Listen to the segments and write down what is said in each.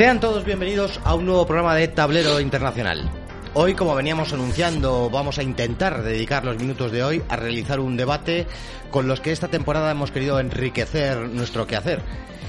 Sean todos bienvenidos a un nuevo programa de Tablero Internacional. Hoy, como veníamos anunciando, vamos a intentar dedicar los minutos de hoy a realizar un debate con los que esta temporada hemos querido enriquecer nuestro quehacer.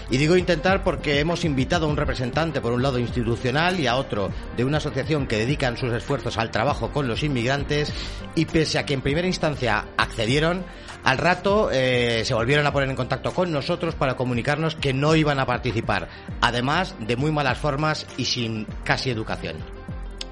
Y digo intentar porque hemos invitado a un representante, por un lado institucional, y a otro de una asociación que dedican sus esfuerzos al trabajo con los inmigrantes, y pese a que en primera instancia accedieron, al rato eh, se volvieron a poner en contacto con nosotros para comunicarnos que no iban a participar, además de muy malas formas y sin casi educación.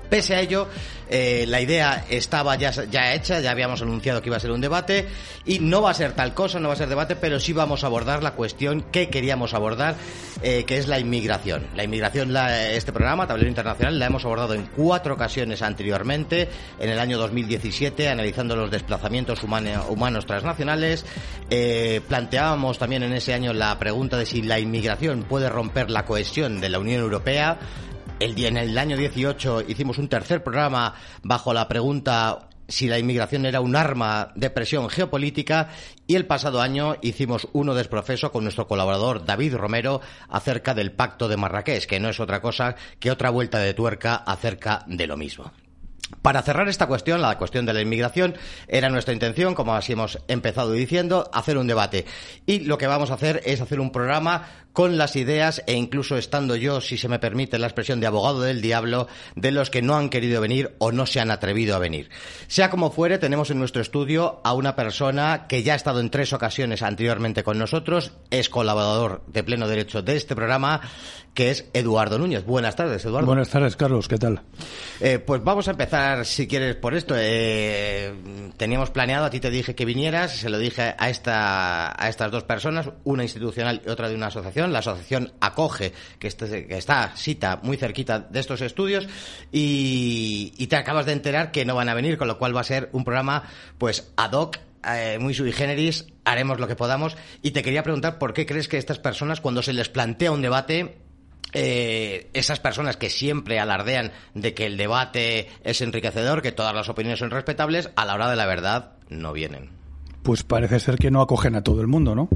Pese a ello, eh, la idea estaba ya, hecha, ya habíamos anunciado que iba a ser un debate y no va a ser tal cosa, no va a ser debate, pero sí vamos a abordar la cuestión que queríamos abordar, eh, que es la inmigración. La inmigración, la, este programa, Tablero Internacional, la hemos abordado en cuatro ocasiones anteriormente, en el año 2017, analizando los desplazamientos humanos transnacionales. Eh, planteábamos también en ese año la pregunta de si la inmigración puede romper la cohesión de la Unión Europea. El día, en el año 18 hicimos un tercer programa bajo la pregunta si la inmigración era un arma de presión geopolítica y el pasado año hicimos uno desprofeso con nuestro colaborador David Romero acerca del pacto de Marrakech, que no es otra cosa que otra vuelta de tuerca acerca de lo mismo. Para cerrar esta cuestión, la cuestión de la inmigración, era nuestra intención, como así hemos empezado diciendo, hacer un debate. Y lo que vamos a hacer es hacer un programa con las ideas e incluso estando yo, si se me permite la expresión de abogado del diablo, de los que no han querido venir o no se han atrevido a venir. Sea como fuere, tenemos en nuestro estudio a una persona que ya ha estado en tres ocasiones anteriormente con nosotros, es colaborador de pleno derecho de este programa, que es Eduardo Núñez. Buenas tardes, Eduardo. Buenas tardes, Carlos, ¿qué tal? Eh, pues vamos a empezar, si quieres, por esto. Eh, teníamos planeado, a ti te dije que vinieras, se lo dije a, esta, a estas dos personas, una institucional y otra de una asociación. La asociación acoge, que, este, que está cita muy cerquita de estos estudios, y, te acabas de enterar que no van a venir, con lo cual va a ser un programa pues ad hoc eh, muy sui generis, haremos lo que podamos. Y te quería preguntar por qué crees que estas personas, cuando se les plantea un debate, eh, esas personas que siempre alardean de que el debate es enriquecedor, que todas las opiniones son respetables, a la hora de la verdad no vienen. Pues parece ser que no acogen a todo el mundo, ¿no?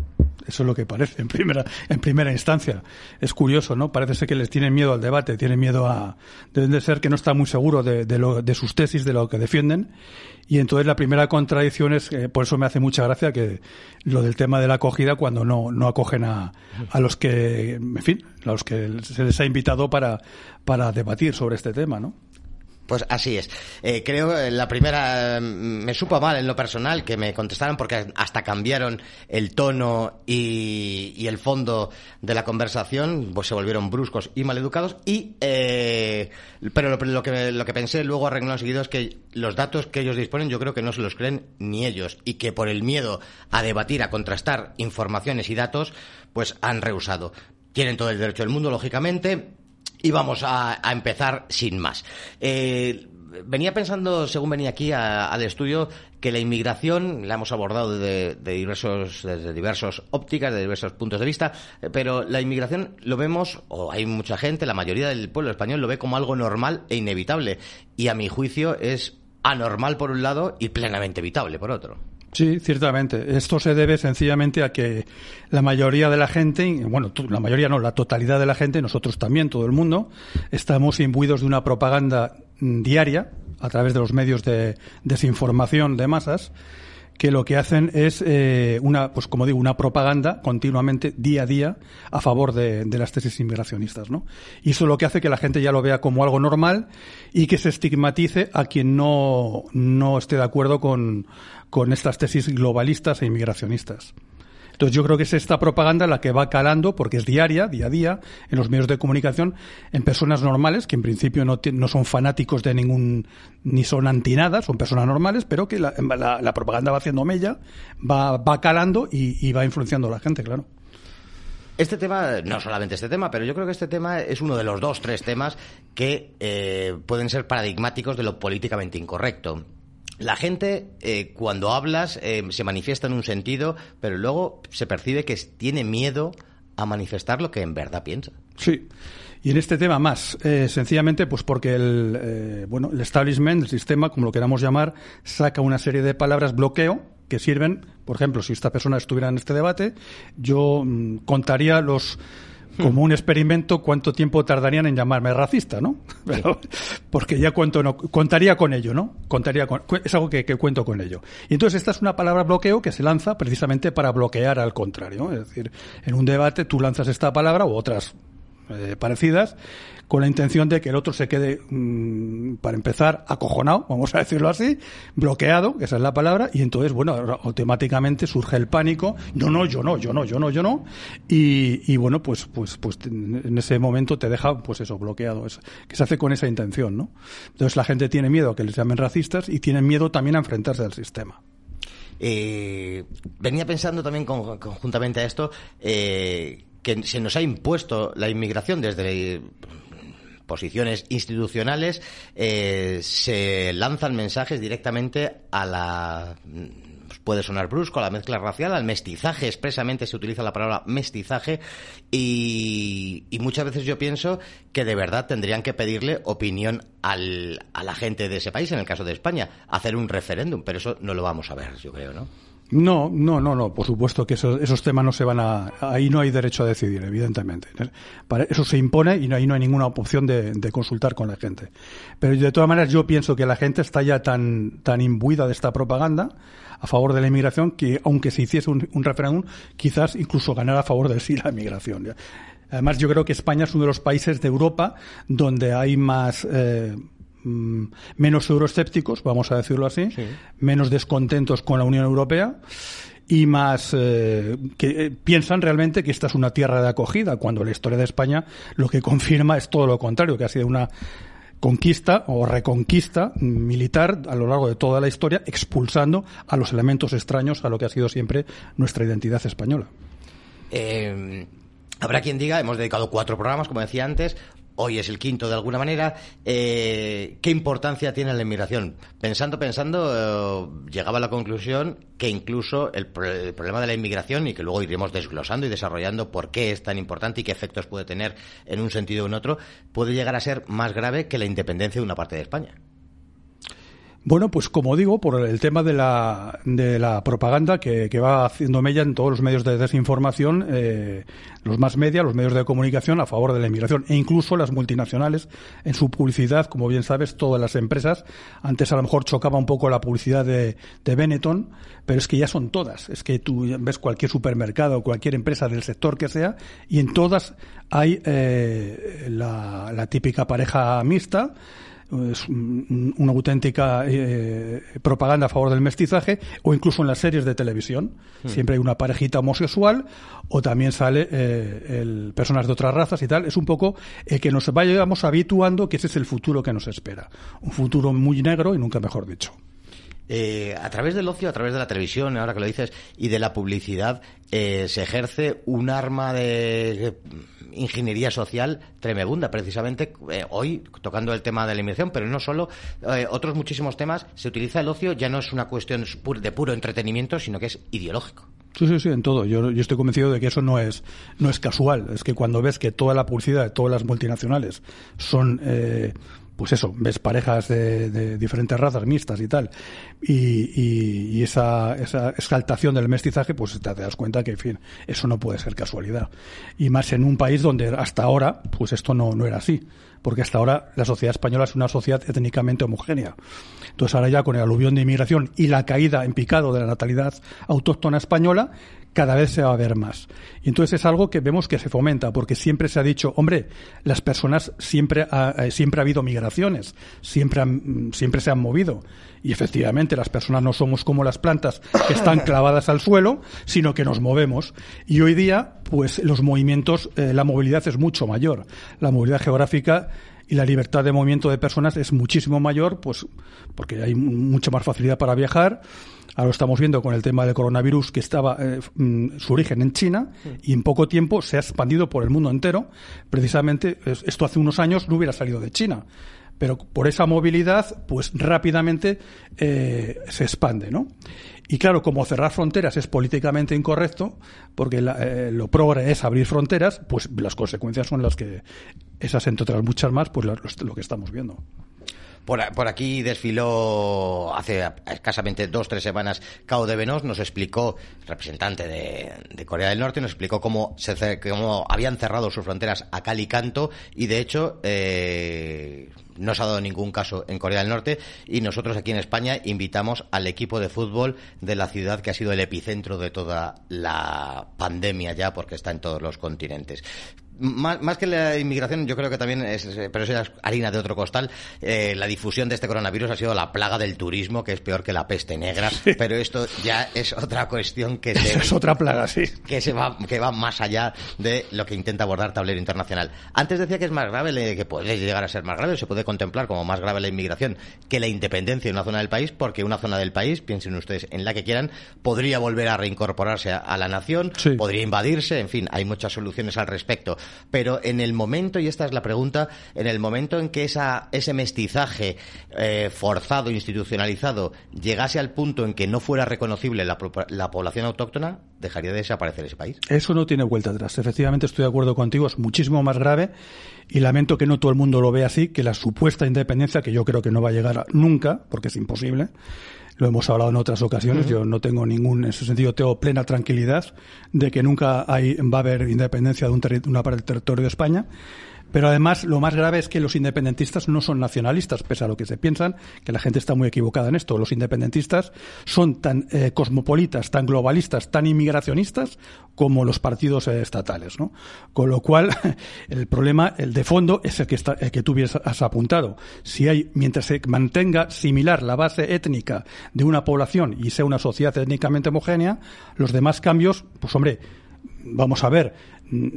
Eso es lo que parece en primera, en primera instancia. Es curioso, ¿no? Parece ser que les tienen miedo al debate, tienen miedo a... Deben de ser que no están muy seguros de, lo, de sus tesis, de lo que defienden. Y entonces la primera contradicción es, eh, por eso me hace mucha gracia que lo del tema de la acogida cuando no, no acogen a, a los que, en fin, a los que se les ha invitado para, para debatir sobre este tema, ¿no? Pues así es. Eh, creo eh, la primera me supo mal en lo personal que me contestaran porque hasta cambiaron el tono y, y el fondo de la conversación, pues se volvieron bruscos y maleducados. Y eh, pero lo, lo, que lo que pensé luego arregló seguido es que los datos que ellos disponen yo creo que no se los creen ni ellos y que por el miedo a debatir, a contrastar informaciones y datos, pues han rehusado. Tienen todo el derecho del mundo, lógicamente, y vamos a, empezar sin más. Eh, venía pensando, según venía aquí a, al estudio, que la inmigración la hemos abordado de, de, diversos, desde diversos ópticas, de diversos puntos de vista, pero la inmigración lo vemos, o hay mucha gente, la mayoría del pueblo español lo ve como algo normal e inevitable. Y a mi juicio es anormal por un lado y plenamente evitable por otro. Sí, ciertamente. Esto se debe sencillamente a que la mayoría de la gente, bueno, la mayoría no, la totalidad de la gente, nosotros también, todo el mundo, estamos imbuidos de una propaganda diaria a través de los medios de desinformación de masas que lo que hacen es eh, una, pues como digo, una propaganda continuamente, día a día, a favor de, de, las tesis inmigracionistas, ¿no? Y eso es lo que hace que la gente ya lo vea como algo normal y que se estigmatice a quien no, no esté de acuerdo con, con estas tesis globalistas e inmigracionistas. Entonces yo creo que es esta propaganda la que va calando, porque es diaria, día a día, en los medios de comunicación, en personas normales, que en principio no, no son fanáticos de ningún, ni son anti nada, son personas normales, pero que la, propaganda va haciendo mella, va, va calando y, y va influenciando a la gente, claro. Este tema, no solamente este tema, pero yo creo que este tema es uno de los dos, tres temas que eh, pueden ser paradigmáticos de lo políticamente incorrecto. La gente, eh, cuando hablas, eh, se manifiesta en un sentido, pero luego se percibe que tiene miedo a manifestar lo que en verdad piensa. Sí. Y en este tema más, eh, sencillamente, pues porque el, eh, bueno, el establishment, el sistema, como lo queramos llamar, saca una serie de palabras bloqueo que sirven, por ejemplo, si esta persona estuviera en este debate, yo mmm, contaría los como un experimento cuánto tiempo tardarían en llamarme racista, ¿no? porque ya cuento, no, contaría con ello, ¿no? Contaría con, es algo que, que, cuento con ello. Y entonces esta es una palabra bloqueo que se lanza precisamente para bloquear al contrario. Es decir, en un debate tú lanzas esta palabra u otras eh, parecidas con la intención de que el otro se quede, mmm, para empezar, acojonado, vamos a decirlo así, bloqueado, que esa es la palabra, y entonces, bueno, automáticamente surge el pánico, yo no, yo no, yo no, yo no, yo no, y, bueno, pues, pues, pues en ese momento te deja, pues eso, bloqueado, es, que se hace con esa intención, ¿no? Entonces la gente tiene miedo a que les llamen racistas y tienen miedo también a enfrentarse al sistema. Eh, venía pensando también con, conjuntamente a esto eh, que se nos ha impuesto la inmigración desde posiciones institucionales, eh, se lanzan mensajes directamente a la puede sonar brusco, a la mezcla racial, al mestizaje, expresamente se utiliza la palabra mestizaje y, y muchas veces yo pienso que de verdad tendrían que pedirle opinión al, a la gente de ese país, en el caso de España, hacer un referéndum, pero eso no lo vamos a ver, yo creo, ¿no? No, no, no, no. Por supuesto que eso, esos temas no se van a. Ahí no hay derecho a decidir, evidentemente. Para eso se impone y ahí no hay ninguna opción de, consultar con la gente. Pero de todas maneras, yo pienso que la gente está ya tan, tan imbuida de esta propaganda a favor de la inmigración que, aunque se hiciese un, un referéndum, quizás incluso ganara a favor de sí la inmigración. Además, yo creo que España es uno de los países de Europa donde hay más. Eh, menos euroescépticos, vamos a decirlo así, sí. menos descontentos con la Unión Europea y más eh, que eh, piensan realmente que esta es una tierra de acogida, cuando la historia de España lo que confirma es todo lo contrario, que ha sido una conquista o reconquista militar a lo largo de toda la historia, expulsando a los elementos extraños a lo que ha sido siempre nuestra identidad española. Eh, habrá quien diga, hemos dedicado cuatro programas, como decía antes, hoy es el quinto de alguna manera, eh, ¿qué importancia tiene la inmigración? Pensando, pensando, eh, llegaba a la conclusión que incluso el, el, problema de la inmigración, y que luego iremos desglosando y desarrollando por qué es tan importante y qué efectos puede tener en un sentido o en otro, puede llegar a ser más grave que la independencia de una parte de España. Bueno, pues como digo, por el tema de la, de la propaganda que, que va haciendo mella en todos los medios de desinformación, eh, los más media, los medios de comunicación a favor de la inmigración e incluso las multinacionales en su publicidad, como bien sabes, todas las empresas. Antes a lo mejor chocaba un poco la publicidad de, de Benetton, pero es que ya son todas. Es que tú ves cualquier supermercado, cualquier empresa del sector que sea, y en todas hay eh, la, la típica pareja mixta es una auténtica eh, propaganda a favor del mestizaje o incluso en las series de televisión. Hmm. siempre hay una parejita homosexual o también sale eh, el, personas de otras razas y tal. Es un poco el que nos vayamos habituando que ese es el futuro que nos espera. Un futuro muy negro y nunca mejor dicho. Eh, a través del ocio, a través de la televisión, ahora que lo dices, y de la publicidad, eh, se ejerce un arma de ingeniería social tremenda, precisamente eh, hoy tocando el tema de la inmigración, pero no solo, eh, otros muchísimos temas, se utiliza el ocio, ya no es una cuestión de puro entretenimiento, sino que es ideológico. Sí, sí, sí, en todo. Yo, yo estoy convencido de que eso no es, no es casual. Es que cuando ves que toda la publicidad de todas las multinacionales son eh, pues eso, ves parejas de, de, diferentes razas mixtas y tal, y, esa, esa exaltación del mestizaje, pues te, te, das cuenta que, en fin, eso no puede ser casualidad. Y más en un país donde hasta ahora, pues esto no, no era así, porque hasta ahora la sociedad española es una sociedad étnicamente homogénea. Entonces ahora ya con el aluvión de inmigración y la caída en picado de la natalidad autóctona española, cada vez se va a ver más. Y entonces es algo que vemos que se fomenta, porque siempre se ha dicho, hombre, las personas siempre ha, siempre ha habido migraciones, siempre, han, siempre se han movido. Y efectivamente las personas no somos como las plantas que están clavadas al suelo, sino que nos movemos. Y hoy día, pues los movimientos, eh, la movilidad es mucho mayor. La movilidad geográfica y la libertad de movimiento de personas es muchísimo mayor, pues porque hay mucha más facilidad para viajar. Ahora lo estamos viendo con el tema del coronavirus que estaba eh, su origen en China y en poco tiempo se ha expandido por el mundo entero. Precisamente esto hace unos años no hubiera salido de China pero por esa movilidad, pues rápidamente eh, se expande, ¿no? Y claro, como cerrar fronteras es políticamente incorrecto, porque la, eh, lo progre es abrir fronteras, pues las consecuencias son las que, esas entre otras muchas más, pues lo, lo que estamos viendo. Por, aquí desfiló hace escasamente dos, tres semanas Cao de Venos, nos explicó, representante de, de Corea del Norte, nos explicó cómo, se, cómo habían cerrado sus fronteras a cal y canto y de hecho eh, no se ha dado ningún caso en Corea del Norte. Y nosotros aquí en España invitamos al equipo de fútbol de la ciudad que ha sido el epicentro de toda la pandemia ya porque está en todos los continentes más, que la inmigración, yo creo que también es, pero eso es harina de otro costal, eh, la difusión de este coronavirus ha sido la plaga del turismo, que es peor que la peste negra, pero esto ya es otra cuestión que es otra plaga, sí. Que se va, que va más allá de lo que intenta abordar tablero internacional. Antes decía que es más grave, que puede llegar a ser más grave, se puede contemplar como más grave la inmigración que la independencia de una zona del país, porque una zona del país, piensen ustedes en la que quieran, podría volver a reincorporarse a, la nación, podría invadirse, en fin, hay muchas soluciones al respecto pero en el momento, y esta es la pregunta, en el momento en que esa, ese mestizaje eh, forzado, institucionalizado, llegase al punto en que no fuera reconocible la, la población autóctona, dejaría de desaparecer ese país. Eso no tiene vuelta atrás. Efectivamente, estoy de acuerdo contigo, es muchísimo más grave y lamento que no todo el mundo lo vea así, que la supuesta independencia, que yo creo que no va a llegar nunca, porque es imposible, lo hemos hablado en otras ocasiones, yo no tengo ningún, en ese sentido, tengo plena tranquilidad de que nunca hay, va a haber independencia de, un una parte del territorio de España. Pero además, lo más grave es que los independentistas no son nacionalistas, pese a lo que se piensan, que la gente está muy equivocada en esto. Los independentistas son tan eh, cosmopolitas, tan globalistas, tan inmigracionistas como los partidos eh, estatales, ¿no? Con lo cual, el problema, el de fondo, es el que, el que tú has apuntado. Si hay, mientras se mantenga similar la base étnica de una población y sea una sociedad étnicamente homogénea, los demás cambios, pues hombre, vamos a ver,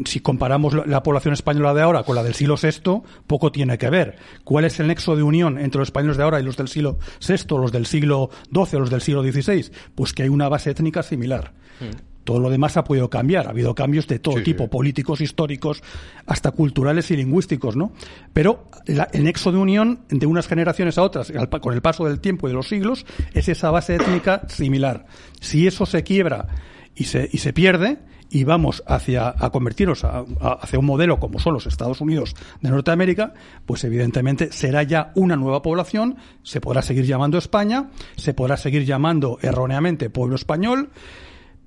si comparamos la población española de ahora con la del siglo VI, poco tiene que ver. ¿Cuál es el nexo de unión entre los españoles de ahora y los del siglo VI, los del siglo XII, los del siglo XVI? Pues que hay una base étnica similar. Mm. Todo lo demás ha podido cambiar. Ha habido cambios de todo tipo, políticos, históricos, hasta culturales y lingüísticos, ¿no? Pero el nexo de unión de unas generaciones a otras, con el paso del tiempo y de los siglos, es esa base étnica similar. Si eso se quiebra y se, y se pierde, y vamos hacia a convertirnos hacia un modelo como son los Estados Unidos de Norteamérica, pues evidentemente será ya una nueva población, se podrá seguir llamando España, se podrá seguir llamando erróneamente pueblo español,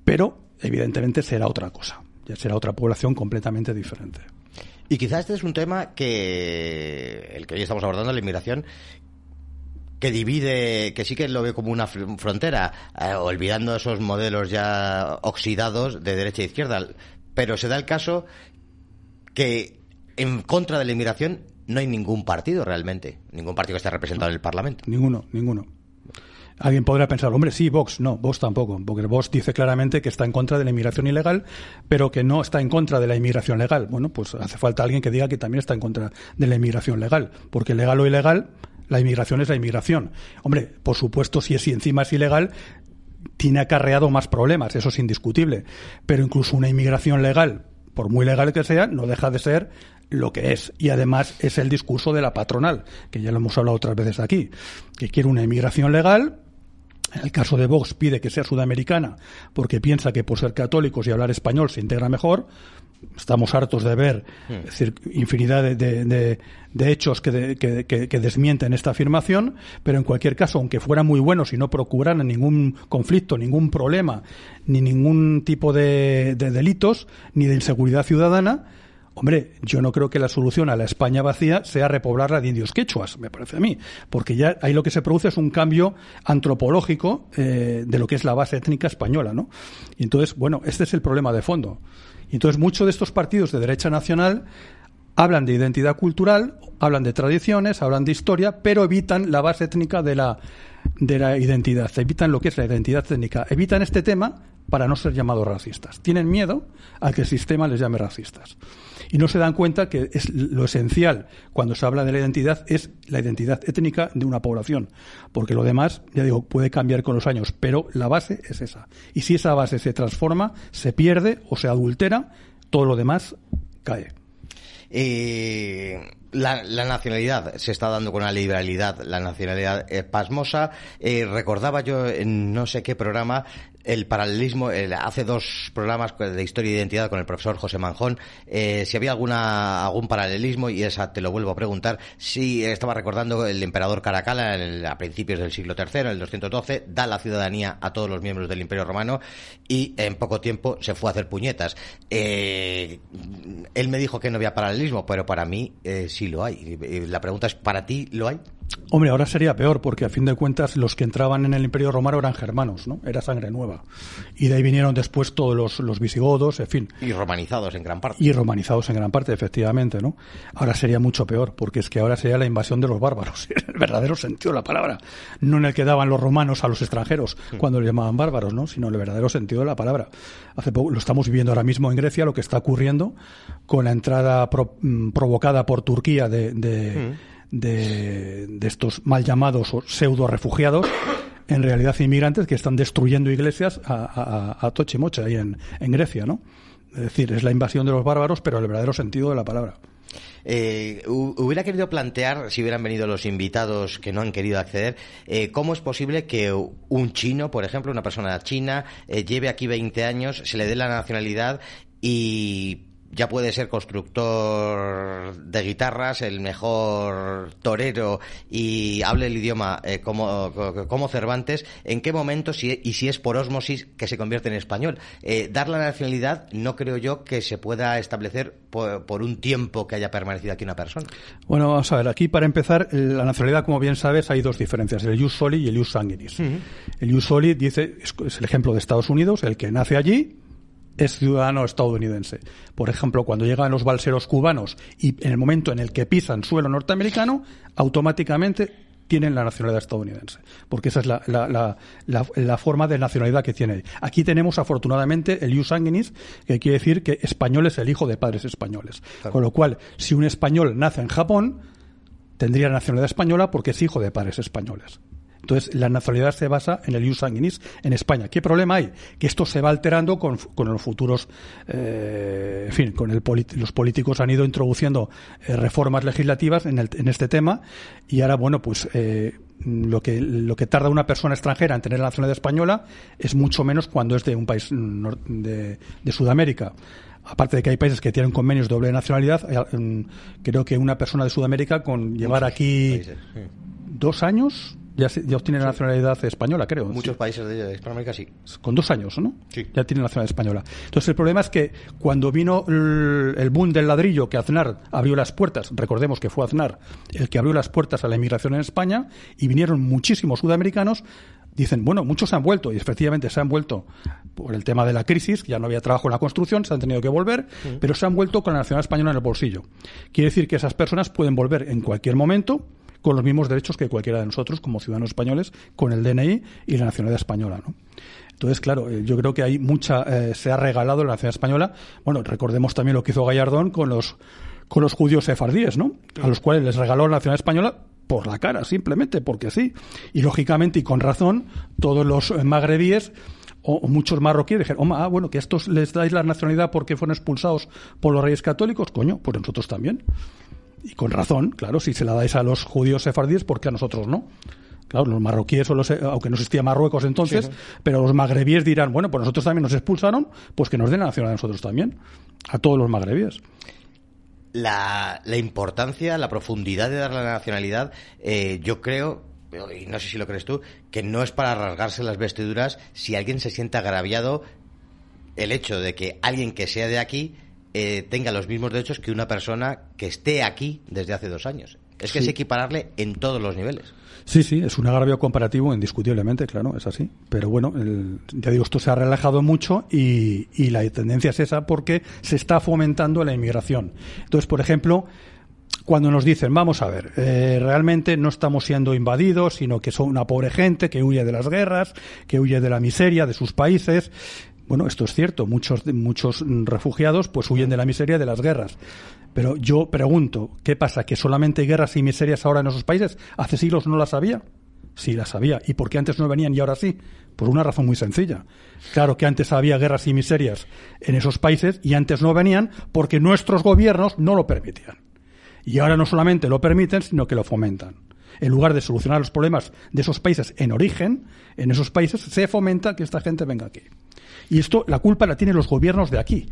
pero evidentemente será otra cosa, ya será otra población completamente diferente. Y quizás este es un tema que el que hoy estamos abordando, la inmigración, que divide, que sí que lo ve como una frontera, eh, olvidando esos modelos ya oxidados de derecha e izquierda. Pero se da el caso que en contra de la inmigración no hay ningún partido realmente, ningún partido que esté representado en el Parlamento. Ninguno, ninguno. Alguien podrá pensar, hombre, sí, Vox, no, Vox tampoco, porque Vox dice claramente que está en contra de la inmigración ilegal, pero que no está en contra de la inmigración legal. Bueno, pues hace falta alguien que diga que también está en contra de la inmigración legal, porque legal o ilegal la inmigración es la inmigración. Hombre, por supuesto, si es si encima es ilegal, tiene acarreado más problemas, eso es indiscutible. Pero incluso una inmigración legal, por muy legal que sea, no deja de ser lo que es. Y además es el discurso de la patronal, que ya lo hemos hablado otras veces aquí, que quiere una inmigración legal, en el caso de Vox pide que sea sudamericana porque piensa que por ser católicos y hablar español se integra mejor estamos hartos de ver hmm. infinidad de, hechos que, que, desmienten esta afirmación, pero en cualquier caso, aunque fueran muy buenos y no procuraran ningún conflicto, ningún problema, ni ningún tipo de, delitos, ni de inseguridad ciudadana, Hombre, yo no creo que la solución a la España vacía sea repoblarla de indios quechuas, me parece a mí, porque ya ahí lo que se produce es un cambio antropológico eh, de lo que es la base étnica española, ¿no? Y entonces, bueno, este es el problema de fondo. Y entonces muchos de estos partidos de derecha nacional hablan de identidad cultural, hablan de tradiciones, hablan de historia, pero evitan la base étnica de la, de la identidad, evitan lo que es la identidad étnica, evitan este tema para no ser llamados racistas. Tienen miedo a que el sistema les llame racistas. Y no se dan cuenta que es lo esencial cuando se habla de la identidad es la identidad étnica de una población. Porque lo demás, ya digo, puede cambiar con los años, pero la base es esa. Y si esa base se transforma, se pierde o se adultera, todo lo demás cae. Eh, la, nacionalidad se está dando con una liberalidad, la nacionalidad es pasmosa. Eh, recordaba yo en no sé qué programa el paralelismo, hace dos programas de historia e identidad con el profesor José Manjón, eh, si había alguna algún paralelismo, y esa te lo vuelvo a preguntar, si estaba recordando el emperador Caracalla a principios del siglo III, en el 212, da la ciudadanía a todos los miembros del Imperio Romano y en poco tiempo se fue a hacer puñetas. Eh, él me dijo que no había paralelismo, pero para mí eh, sí lo hay. La pregunta es, ¿para ti lo hay? Hombre, ahora sería peor, porque a fin de cuentas los que entraban en el Imperio Romano eran germanos, ¿no? Era sangre nueva. Y de ahí vinieron después todos los, los visigodos, en fin. Y romanizados en gran parte. Y romanizados en gran parte, efectivamente, ¿no? Ahora sería mucho peor, porque es que ahora sería la invasión de los bárbaros, en el verdadero sentido de la palabra. No en el que daban los romanos a los extranjeros hmm. cuando les llamaban bárbaros, ¿no? Sino en el verdadero sentido de la palabra. Hace poco, lo estamos viviendo ahora mismo en Grecia, lo que está ocurriendo con la entrada mm, provocada por Turquía de, de hmm de, estos mal llamados pseudo refugiados en realidad inmigrantes que están destruyendo iglesias a, a, a toche mocha ahí en, Grecia, ¿no? Es decir, es la invasión de los bárbaros, pero el verdadero sentido de la palabra. Eh, hubiera querido plantear, si hubieran venido los invitados que no han querido acceder, eh, cómo es posible que un chino, por ejemplo, una persona china, eh, lleve aquí 20 años, se le dé la nacionalidad y ya puede ser constructor de guitarras, el mejor torero y hable el idioma eh, como, como, Cervantes, ¿en qué momento si, y si es por osmosis que se convierte en español? Eh, dar la nacionalidad no creo yo que se pueda establecer por, un tiempo que haya permanecido aquí una persona. Bueno, vamos a ver, aquí para empezar, la nacionalidad, como bien sabes, hay dos diferencias, el ius soli y el ius sanguinis. El ius soli dice, es el ejemplo de Estados Unidos, el que nace allí es ciudadano estadounidense. Por ejemplo, cuando llegan los balseros cubanos y en el momento en el que pisan suelo norteamericano, automáticamente tienen la nacionalidad estadounidense, porque esa es la, la, la, forma de nacionalidad que tiene. Aquí tenemos afortunadamente el ius sanguinis, que quiere decir que español es el hijo de padres españoles. Con lo cual, si un español nace en Japón, tendría nacionalidad española porque es hijo de padres españoles. Entonces, la nacionalidad se basa en el ius sanguinis en España. ¿Qué problema hay? Que esto se va alterando con, los futuros, eh, en fin, con el los políticos han ido introduciendo eh, reformas legislativas en, el, en, este tema y ahora, bueno, pues eh, lo que lo que tarda una persona extranjera en tener la nacionalidad española es mucho menos cuando es de un país de, de Sudamérica aparte de que hay países que tienen convenios de doble nacionalidad, mm, creo que una persona de Sudamérica con llevar aquí dos años ya, ya obtiene la nacionalidad española, creo. Muchos países de Hispanoamérica sí. Con dos años, ¿no? Sí. Ya tiene la nacionalidad española. Entonces el problema es que cuando vino el, boom del ladrillo, que Aznar abrió las puertas, recordemos que fue Aznar el que abrió las puertas a la inmigración en España, y vinieron muchísimos sudamericanos, dicen, bueno, muchos se han vuelto, y efectivamente se han vuelto por el tema de la crisis, ya no había trabajo en la construcción, se han tenido que volver, pero se han vuelto con la nacionalidad española en el bolsillo. Quiere decir que esas personas pueden volver en cualquier momento, con los mismos derechos que cualquiera de nosotros como ciudadanos españoles, con el DNI y la nacionalidad española, ¿no? Entonces, claro, eh, yo creo que hay mucha, eh, se ha regalado la nacionalidad española. Bueno, recordemos también lo que hizo Gallardón con los, con los judíos sefardíes, ¿no? A los cuales les regaló la nacionalidad española por la cara, simplemente porque sí. Y lógicamente y con razón, todos los magrebíes o, muchos marroquíes dijeron, ah, bueno, que estos les dais la nacionalidad porque fueron expulsados por los reyes católicos, coño, pues nosotros también. Y con razón, claro, si se la dais a los judíos sefardíes, ¿por qué a nosotros no? Claro, los marroquíes, o los, aunque no existía Marruecos entonces, pero los magrebíes dirán, bueno, pues nosotros también nos expulsaron, pues que nos den la nacionalidad a nosotros también, a todos los magrebíes. La, la importancia, la profundidad de dar la nacionalidad, eh, yo creo, y no sé si lo crees tú, que no es para rasgarse las vestiduras si alguien se siente agraviado el hecho de que alguien que sea de aquí eh, tenga los mismos derechos que una persona que esté aquí desde hace dos años. Es que es equipararle en todos los niveles. Sí, sí, es un agravio comparativo indiscutiblemente, claro, es así. Pero bueno, ya digo, esto se ha relajado mucho y, la tendencia es esa porque se está fomentando la inmigración. Entonces, por ejemplo, cuando nos dicen, vamos a ver, eh, realmente no estamos siendo invadidos, sino que son una pobre gente que huye de las guerras, que huye de la miseria de sus países, bueno, esto es cierto, muchos, muchos refugiados pues huyen de la miseria de las guerras. Pero yo pregunto, ¿qué pasa? ¿Que solamente hay guerras y miserias ahora en esos países? ¿Hace siglos no las había? Sí, las había. ¿Y por qué antes no venían y ahora sí? Por una razón muy sencilla. Claro que antes había guerras y miserias en esos países y antes no venían porque nuestros gobiernos no lo permitían. Y ahora no solamente lo permiten, sino que lo fomentan. En lugar de solucionar los problemas de esos países en origen, en esos países se fomenta que esta gente venga aquí. Y esto, la culpa la tienen los gobiernos de aquí,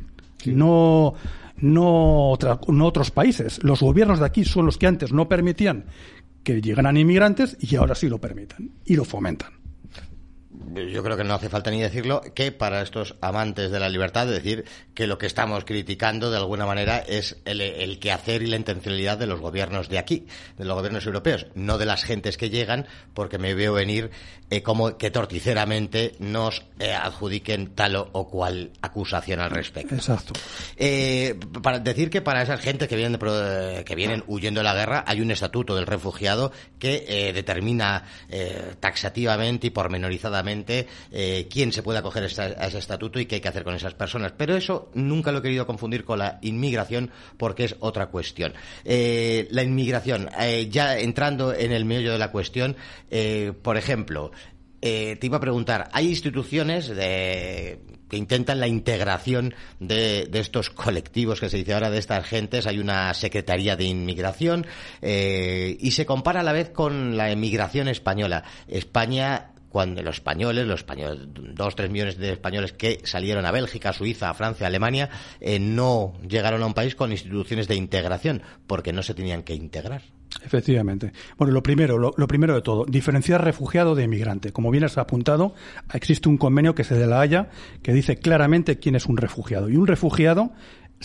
no, no, no otros países. Los gobiernos de aquí son los que antes no permitían que llegaran inmigrantes y ahora sí lo permiten y lo fomentan yo creo que no hace falta ni decirlo, que para estos amantes de la libertad, decir que lo que estamos criticando de alguna manera es el, el quehacer y la intencionalidad de los gobiernos de aquí, de los gobiernos europeos, no de las gentes que llegan, porque me veo venir eh, como que torticeramente nos eh, adjudiquen tal o, cual acusación al respecto. Exacto. Eh, para decir que para esas gentes que vienen, que vienen huyendo de la guerra hay un estatuto del refugiado que determina taxativamente y pormenorizadamente quién se puede acoger a ese estatuto y qué hay que hacer con esas personas. Pero eso nunca lo he querido confundir con la inmigración porque es otra cuestión. la inmigración, ya entrando en el meollo de la cuestión, por ejemplo, eh, te iba a preguntar, ¿hay instituciones que intentan la integración de, estos colectivos que se dice ahora de estas gentes? Hay una Secretaría de Inmigración eh, y se compara a la vez con la emigración española. España cuando los españoles, los españoles, dos, tres millones de españoles que salieron a Bélgica, Suiza, Francia, Alemania, eh, no llegaron a un país con instituciones de integración, porque no se tenían que integrar. Efectivamente. Bueno, lo primero, lo, primero de todo, diferenciar refugiado de inmigrante. Como bien has apuntado, existe un convenio que se de la Haya que dice claramente quién es un refugiado. Y un refugiado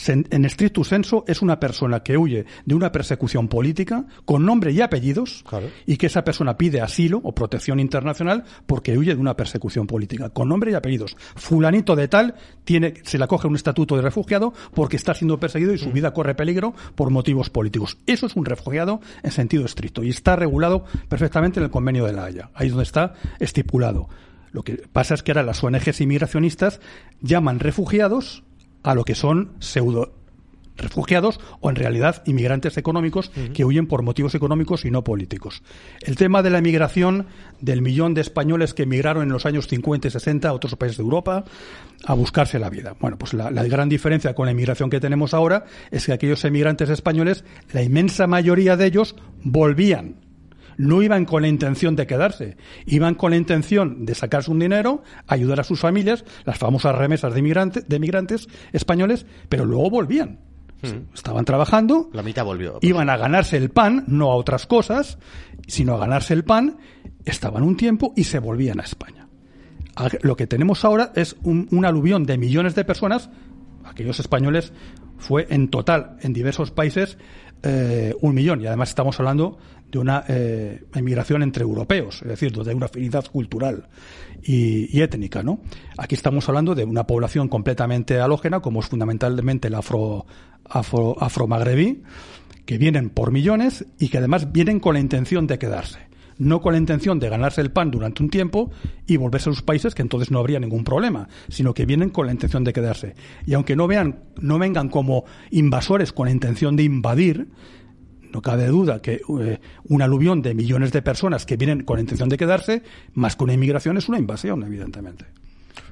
en estricto senso es una persona que huye de una persecución política con nombre y apellidos y que esa persona pide asilo o protección internacional porque huye de una persecución política con nombre y apellidos. Fulanito de tal tiene se le acoge un estatuto de refugiado porque está siendo perseguido y su mm. vida corre peligro por motivos políticos. Eso es un refugiado en sentido estricto y está regulado perfectamente en el convenio de la Haya. Ahí es donde está estipulado. Lo que pasa es que ahora las ONGs inmigracionistas llaman refugiados a lo que son pseudo refugiados o en realidad inmigrantes económicos que huyen por motivos económicos y no políticos. El tema de la emigración del millón de españoles que emigraron en los años 50 y 60 a otros países de Europa a buscarse la vida. Bueno, pues la, la gran diferencia con la inmigración que tenemos ahora es que aquellos emigrantes españoles, la inmensa mayoría de ellos volvían no iban con la intención de quedarse, iban con la intención de sacarse un dinero, ayudar a sus familias, las famosas remesas de, migrantes españoles, pero luego volvían. Hmm. Estaban trabajando, la mitad volvió. Pues. Iban a ganarse el pan, no a otras cosas, sino a ganarse el pan, estaban un tiempo y se volvían a España. Lo que tenemos ahora es un, aluvión de millones de personas, aquellos españoles fue en total en diversos países eh, un millón y además estamos hablando de una eh, emigración entre europeos, es decir, de una afinidad cultural y, étnica, ¿no? Aquí estamos hablando de una población completamente halógena, como es fundamentalmente el afro, afro, afro que vienen por millones y que además vienen con la intención de quedarse no con la intención de ganarse el pan durante un tiempo y volverse a sus países, que entonces no habría ningún problema, sino que vienen con la intención de quedarse. Y aunque no vean, no vengan como invasores con la intención de invadir, no cabe duda que eh, un aluvión de millones de personas que vienen con la intención de quedarse, más que una inmigración, es una invasión, evidentemente.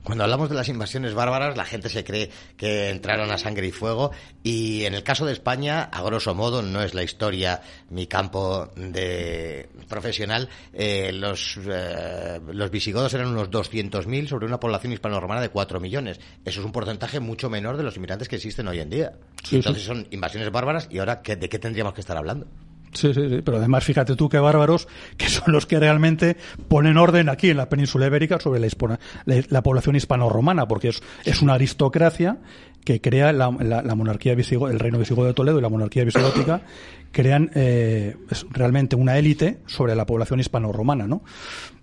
Cuando hablamos de las invasiones bárbaras, la gente se cree que entraron a sangre y fuego y en el caso de España, a grosso modo, no es la historia mi campo de profesional, eh, los, eh, los visigodos eran unos 200.000 sobre una población hispano-romana de 4 millones. Eso es un porcentaje mucho menor de los inmigrantes que existen hoy en día. Entonces son invasiones bárbaras y ahora, ¿de qué tendríamos que estar hablando? Sí, sí, sí, pero además fíjate tú qué bárbaros que son los que realmente ponen orden aquí en la península ibérica sobre la, la, población hispano-romana, porque es una aristocracia que crea la, la, monarquía visigo, el reino visigodo de Toledo y la monarquía visigótica crean eh, realmente una élite sobre la población hispano-romana, ¿no?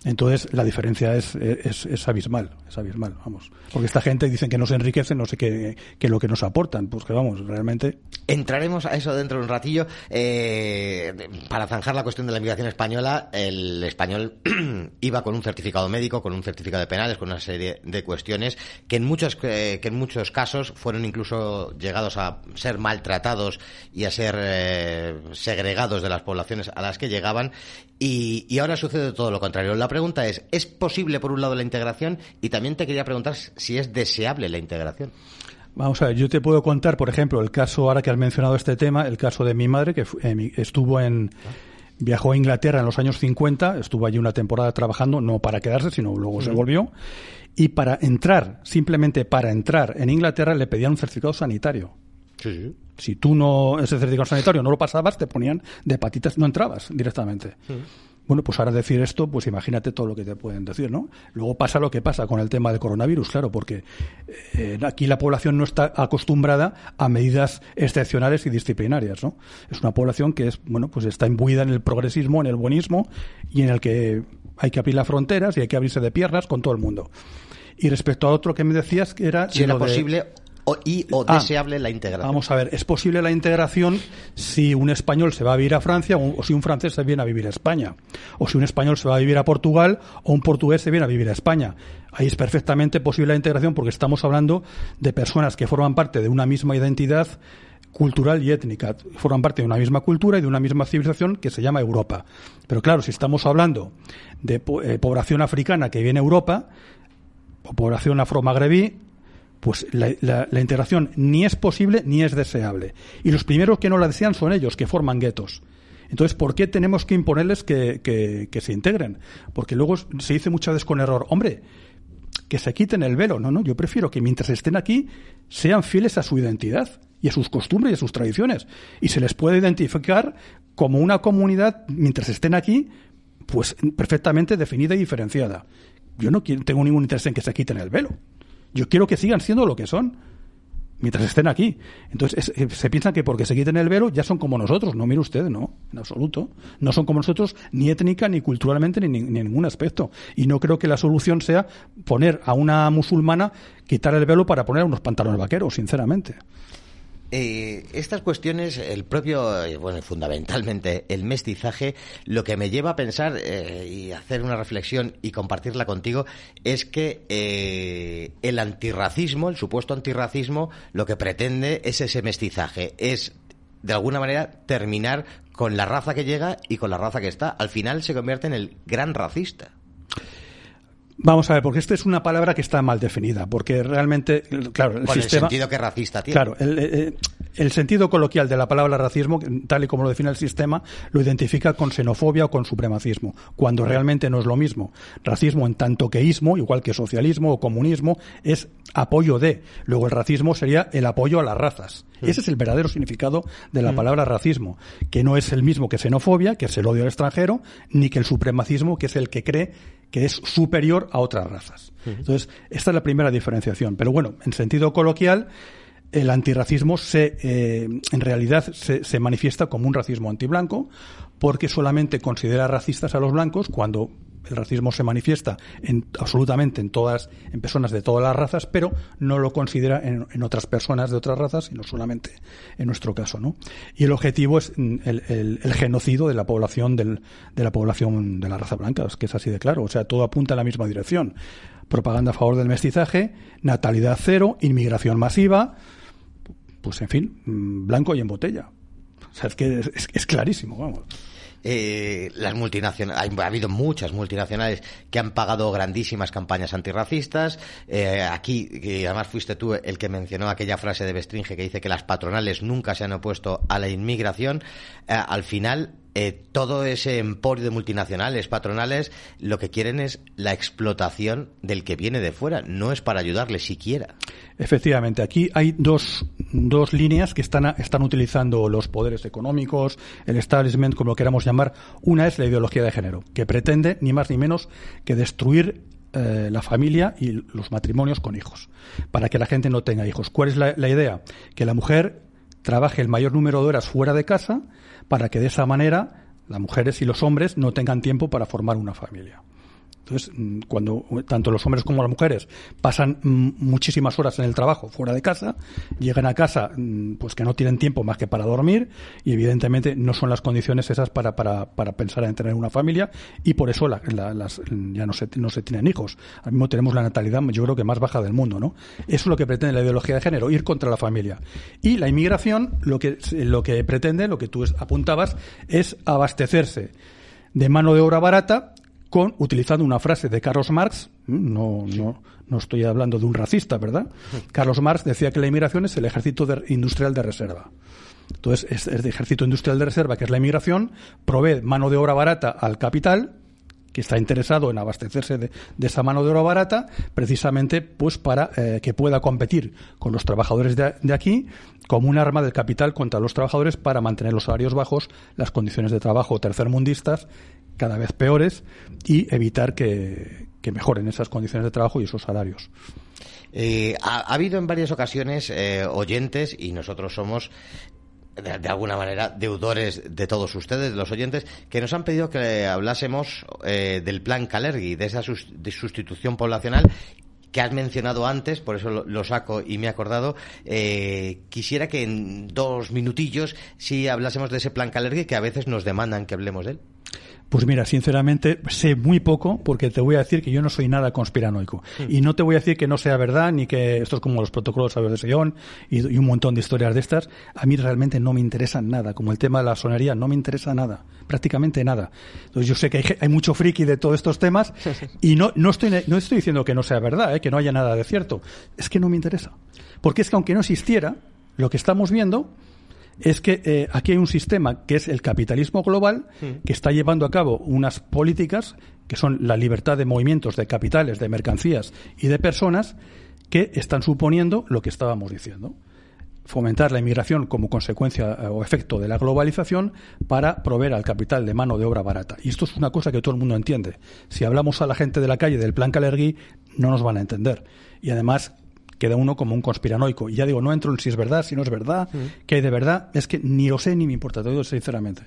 Entonces la diferencia es, es, es, abismal, es abismal, vamos. Porque esta gente dicen que no se enriquece, no sé qué, qué lo que nos aportan, pues que vamos, realmente. Entraremos a eso dentro de un ratillo. Eh, para zanjar la cuestión de la inmigración española, el español iba con un certificado médico, con un certificado de penales, con una serie de cuestiones que en muchos, eh, que en muchos casos fueron incluso llegados a ser maltratados y a ser eh, segregados de las poblaciones a las que llegaban y, y, ahora sucede todo lo contrario. La pregunta es, ¿es posible por un lado la integración? Y también te quería preguntar si es deseable la integración. Vamos a ver, yo te puedo contar, por ejemplo, el caso, ahora que has mencionado este tema, el caso de mi madre, que estuvo en, viajó a Inglaterra en los años 50, estuvo allí una temporada trabajando, no para quedarse, sino luego se volvió, y para entrar, simplemente para entrar en Inglaterra le pedían un certificado sanitario. Si tú no, ese certificado sanitario no lo pasabas, te ponían de patitas, no entrabas directamente. Bueno, pues ahora decir esto, pues imagínate todo lo que te pueden decir, ¿no? Luego pasa lo que pasa con el tema del coronavirus, claro, porque eh, aquí la población no está acostumbrada a medidas excepcionales y disciplinarias, ¿no? Es una población que es, bueno, pues está imbuida en el progresismo, en el buenismo y en el que hay que abrir las fronteras y hay que abrirse de piernas con todo el mundo. Y respecto a otro que me decías que era... Si era posible o, y o ah, deseable la integración. Vamos a ver, es posible la integración si un español se va a vivir a Francia o, si un francés se viene a vivir a España. O si un español se va a vivir a Portugal o un portugués se viene a vivir a España. Ahí es perfectamente posible la integración porque estamos hablando de personas que forman parte de una misma identidad cultural y étnica. Forman parte de una misma cultura y de una misma civilización que se llama Europa. Pero claro, si estamos hablando de eh, población africana que viene a Europa, o población afro-magrebí, pues la, integración ni es posible ni es deseable. Y los primeros que no la desean son ellos, que forman guetos. Entonces, ¿por qué tenemos que imponerles que, que, se integren? Porque luego se dice muchas veces con error, hombre, que se quiten el velo. No, no, yo prefiero que mientras estén aquí sean fieles a su identidad y a sus costumbres y a sus tradiciones. Y se les puede identificar como una comunidad, mientras estén aquí, pues perfectamente definida y diferenciada. Yo no tengo ningún interés en que se quiten el velo. Yo quiero que sigan siendo lo que son mientras estén aquí. Entonces, eh, se piensa que porque se quiten el velo ya son como nosotros. No, mire usted, no, en absoluto. No son como nosotros ni étnica, ni culturalmente, ni, ni, en ningún aspecto. Y no creo que la solución sea poner a una musulmana, quitar el velo para poner unos pantalones vaqueros, sinceramente. Eh, estas cuestiones, el propio, eh, bueno, fundamentalmente el mestizaje, lo que me lleva a pensar eh, y hacer una reflexión y compartirla contigo es que el antirracismo, el supuesto antirracismo, lo que pretende es ese mestizaje, es de alguna manera terminar con la raza que llega y con la raza que está. Al final se convierte en el gran racista. Vamos a ver, porque esta es una palabra que está mal definida, porque realmente, claro, el sistema... el sentido que racista tiene. Claro, el, eh, el, sentido coloquial de la palabra racismo, tal y como lo define el sistema, lo identifica con xenofobia o con supremacismo, cuando realmente no es lo mismo. Racismo en tanto que ismo, igual que socialismo o comunismo, es apoyo de. Luego el racismo sería el apoyo a las razas. Ese es el verdadero significado de la palabra racismo, que no es el mismo que xenofobia, que es el odio al extranjero, ni que el supremacismo, que es el que cree que es superior a otras razas. Entonces, esta es la primera diferenciación. Pero bueno, en sentido coloquial, el antirracismo se, eh, en realidad se, se, manifiesta como un racismo antiblanco porque solamente considera racistas a los blancos cuando el racismo se manifiesta en, absolutamente en todas, en personas de todas las razas, pero no lo considera en, otras personas de otras razas, sino solamente en nuestro caso, ¿no? Y el objetivo es mm, el, genocidio de la población del, de la población de la raza blanca, que es así de claro. O sea, todo apunta en la misma dirección. Propaganda a favor del mestizaje, natalidad cero, inmigración masiva, pues en fin, mm, blanco y en botella. O sea, es que es clarísimo, vamos eh, las multinacionales, ha habido muchas multinacionales que han pagado grandísimas campañas antirracistas. Eh, aquí, y además fuiste tú el que mencionó aquella frase de Bestringe que dice que las patronales nunca se han opuesto a la inmigración. Eh, al final, eh, todo ese emporio de multinacionales, patronales, lo que quieren es la explotación del que viene de fuera, no es para ayudarle siquiera. Efectivamente, aquí hay dos, dos líneas que están, están utilizando los poderes económicos, el establishment, como lo queramos llamar. Una es la ideología de género, que pretende ni más ni menos que destruir eh, la familia y los matrimonios con hijos, para que la gente no tenga hijos. ¿Cuál es la idea? Que la mujer trabaje el mayor número de horas fuera de casa para que de esa manera las mujeres y los hombres no tengan tiempo para formar una familia. Entonces, mm, cuando tanto los hombres como las mujeres pasan mm, muchísimas horas en el trabajo fuera de casa, llegan a casa mm, pues que no tienen tiempo más que para dormir y evidentemente no son las condiciones esas para, para, para pensar en tener una familia y por eso las, ya no se, no se tienen hijos. Ahora mismo tenemos la natalidad yo creo que más baja del mundo, ¿no? Eso es lo que pretende la ideología de género, ir contra la familia. Y la inmigración lo que, lo que pretende, lo que tú apuntabas, es abastecerse de mano de obra barata con utilizando una frase de Carlos Marx, no, no, no estoy hablando de un racista, ¿verdad? Carlos Marx decía que la inmigración es el ejército industrial de reserva. Entonces, es el ejército industrial de reserva, que es la inmigración, provee mano de obra barata al capital, que está interesado en abastecerse de, esa mano de obra barata, precisamente pues para eh, que pueda competir con los trabajadores de, de, aquí como un arma del capital contra los trabajadores para mantener los salarios bajos, las condiciones de trabajo tercermundistas cada vez peores y evitar que, mejoren esas condiciones de trabajo y esos salarios. Eh, ha, habido en varias ocasiones eh, oyentes, y nosotros somos de, alguna manera deudores de todos ustedes, de los oyentes, que nos han pedido que hablásemos eh, del plan Calergi, de esa sustitución poblacional que has mencionado antes, por eso lo, saco y me he acordado. quisiera que en dos minutillos si hablásemos de ese plan Calergi que a veces nos demandan que hablemos de él. Pues mira, sinceramente sé muy poco porque te voy a decir que yo no soy nada conspiranoico. Hmm. Y no te voy a decir que no sea verdad ni que esto es como los protocolos de Sellón y, y, un montón de historias de estas. A mí realmente no me interesa nada. Como el tema de la sonería, no me interesa nada. Prácticamente nada. Entonces yo sé que hay, hay mucho friki de todos estos temas y no, no, estoy, no estoy diciendo que no sea verdad, ¿eh? que no haya nada de cierto. Es que no me interesa. Porque es que aunque no existiera, lo que estamos viendo es que eh, aquí hay un sistema que es el capitalismo global hmm. que está llevando a cabo unas políticas que son la libertad de movimientos de capitales, de mercancías y de personas que están suponiendo lo que estábamos diciendo fomentar la inmigración como consecuencia eh, o efecto de la globalización para proveer al capital de mano de obra barata. Y esto es una cosa que todo el mundo entiende. Si hablamos a la gente de la calle del plan Calergui, no nos van a entender. Y además queda uno como un conspiranoico. Y ya digo, no entro en si es verdad, si no es verdad, mm. que hay de verdad, es que ni lo sé ni me importa, te digo sinceramente.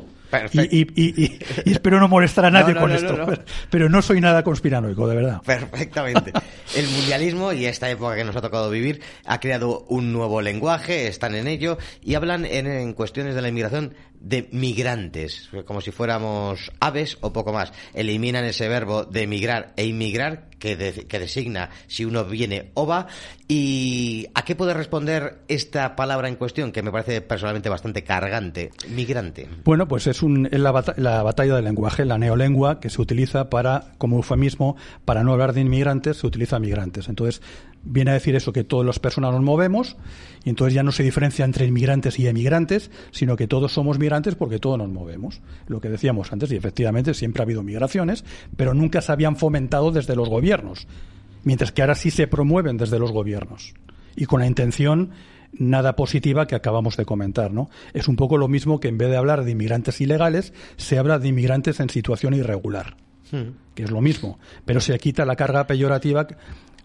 Y, y, espero no molestar a nadie con esto, pero, no soy nada conspiranoico, de verdad. Perfectamente. El mundialismo y esta época que nos ha tocado vivir ha creado un nuevo lenguaje, están en ello y hablan en cuestiones de la inmigración de migrantes, como si fuéramos aves o poco más. Eliminan ese verbo de emigrar e inmigrar que, que designa si uno viene o va. ¿Y a qué puede responder esta palabra en cuestión, que me parece personalmente bastante cargante? Migrante. Bueno, pues es, un, la, batalla del lenguaje, la neolengua, que se utiliza para, como eufemismo, para no hablar de inmigrantes, se utiliza migrantes. Entonces, viene a decir eso, que todas las personas nos movemos y entonces ya no se diferencia entre inmigrantes y emigrantes, sino que todos somos migrantes porque todos nos movemos. Lo que decíamos antes, y efectivamente siempre ha habido migraciones, pero nunca se habían fomentado desde los gobiernos, mientras que ahora sí se promueven desde los gobiernos. Y con la intención nada positiva que acabamos de comentar, ¿no? Es un poco lo mismo que en vez de hablar de inmigrantes ilegales, se habla de inmigrantes en situación irregular, hmm. que es lo mismo, pero se quita la carga peyorativa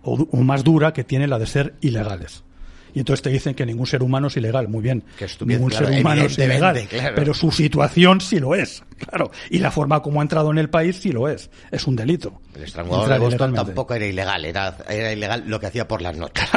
o, más dura que tiene la de ser ilegales. Y entonces te dicen que ningún ser humano es ilegal. Muy bien. ningún ser humano es ilegal. Pero su situación sí lo es. Claro. Y la forma como ha entrado en el país sí lo es. Es un delito. El estrangulador de Boston tampoco era ilegal. Era, era ilegal lo que hacía por las noches.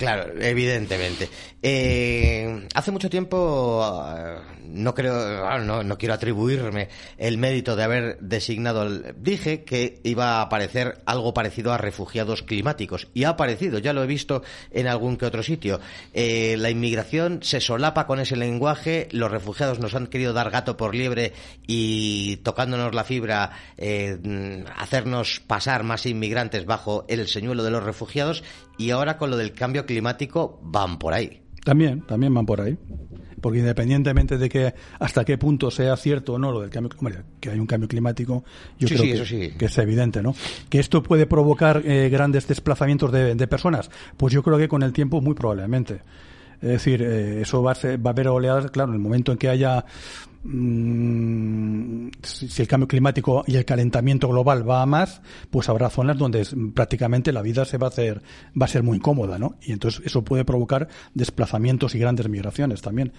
Claro, evidentemente. Eh, hace mucho tiempo, ah, no creo, ah, no, no, quiero atribuirme el mérito de haber designado, dije que iba a aparecer algo parecido a refugiados climáticos. Y ha aparecido, ya lo he visto en algún que otro sitio. Eh, la inmigración se solapa con ese lenguaje, los refugiados nos han querido dar gato por liebre y tocándonos la fibra, eh, hacernos pasar más inmigrantes bajo el señuelo de los refugiados y ahora con lo del cambio climático van por ahí. También, también van por ahí. Porque independientemente de que hasta qué punto sea cierto o no lo del cambio climático, que hay un cambio climático, yo creo que, es evidente, ¿no? Que esto puede provocar eh, grandes desplazamientos de, de, personas, pues yo creo que con el tiempo muy probablemente. Es decir, eh, eso va a, ser, va a haber oleadas, claro, en el momento en que haya si el cambio climático y el calentamiento global va a más, pues habrá zonas donde prácticamente la vida se va a hacer, va a ser muy incómoda, ¿no? Y entonces eso puede provocar desplazamientos y grandes migraciones también.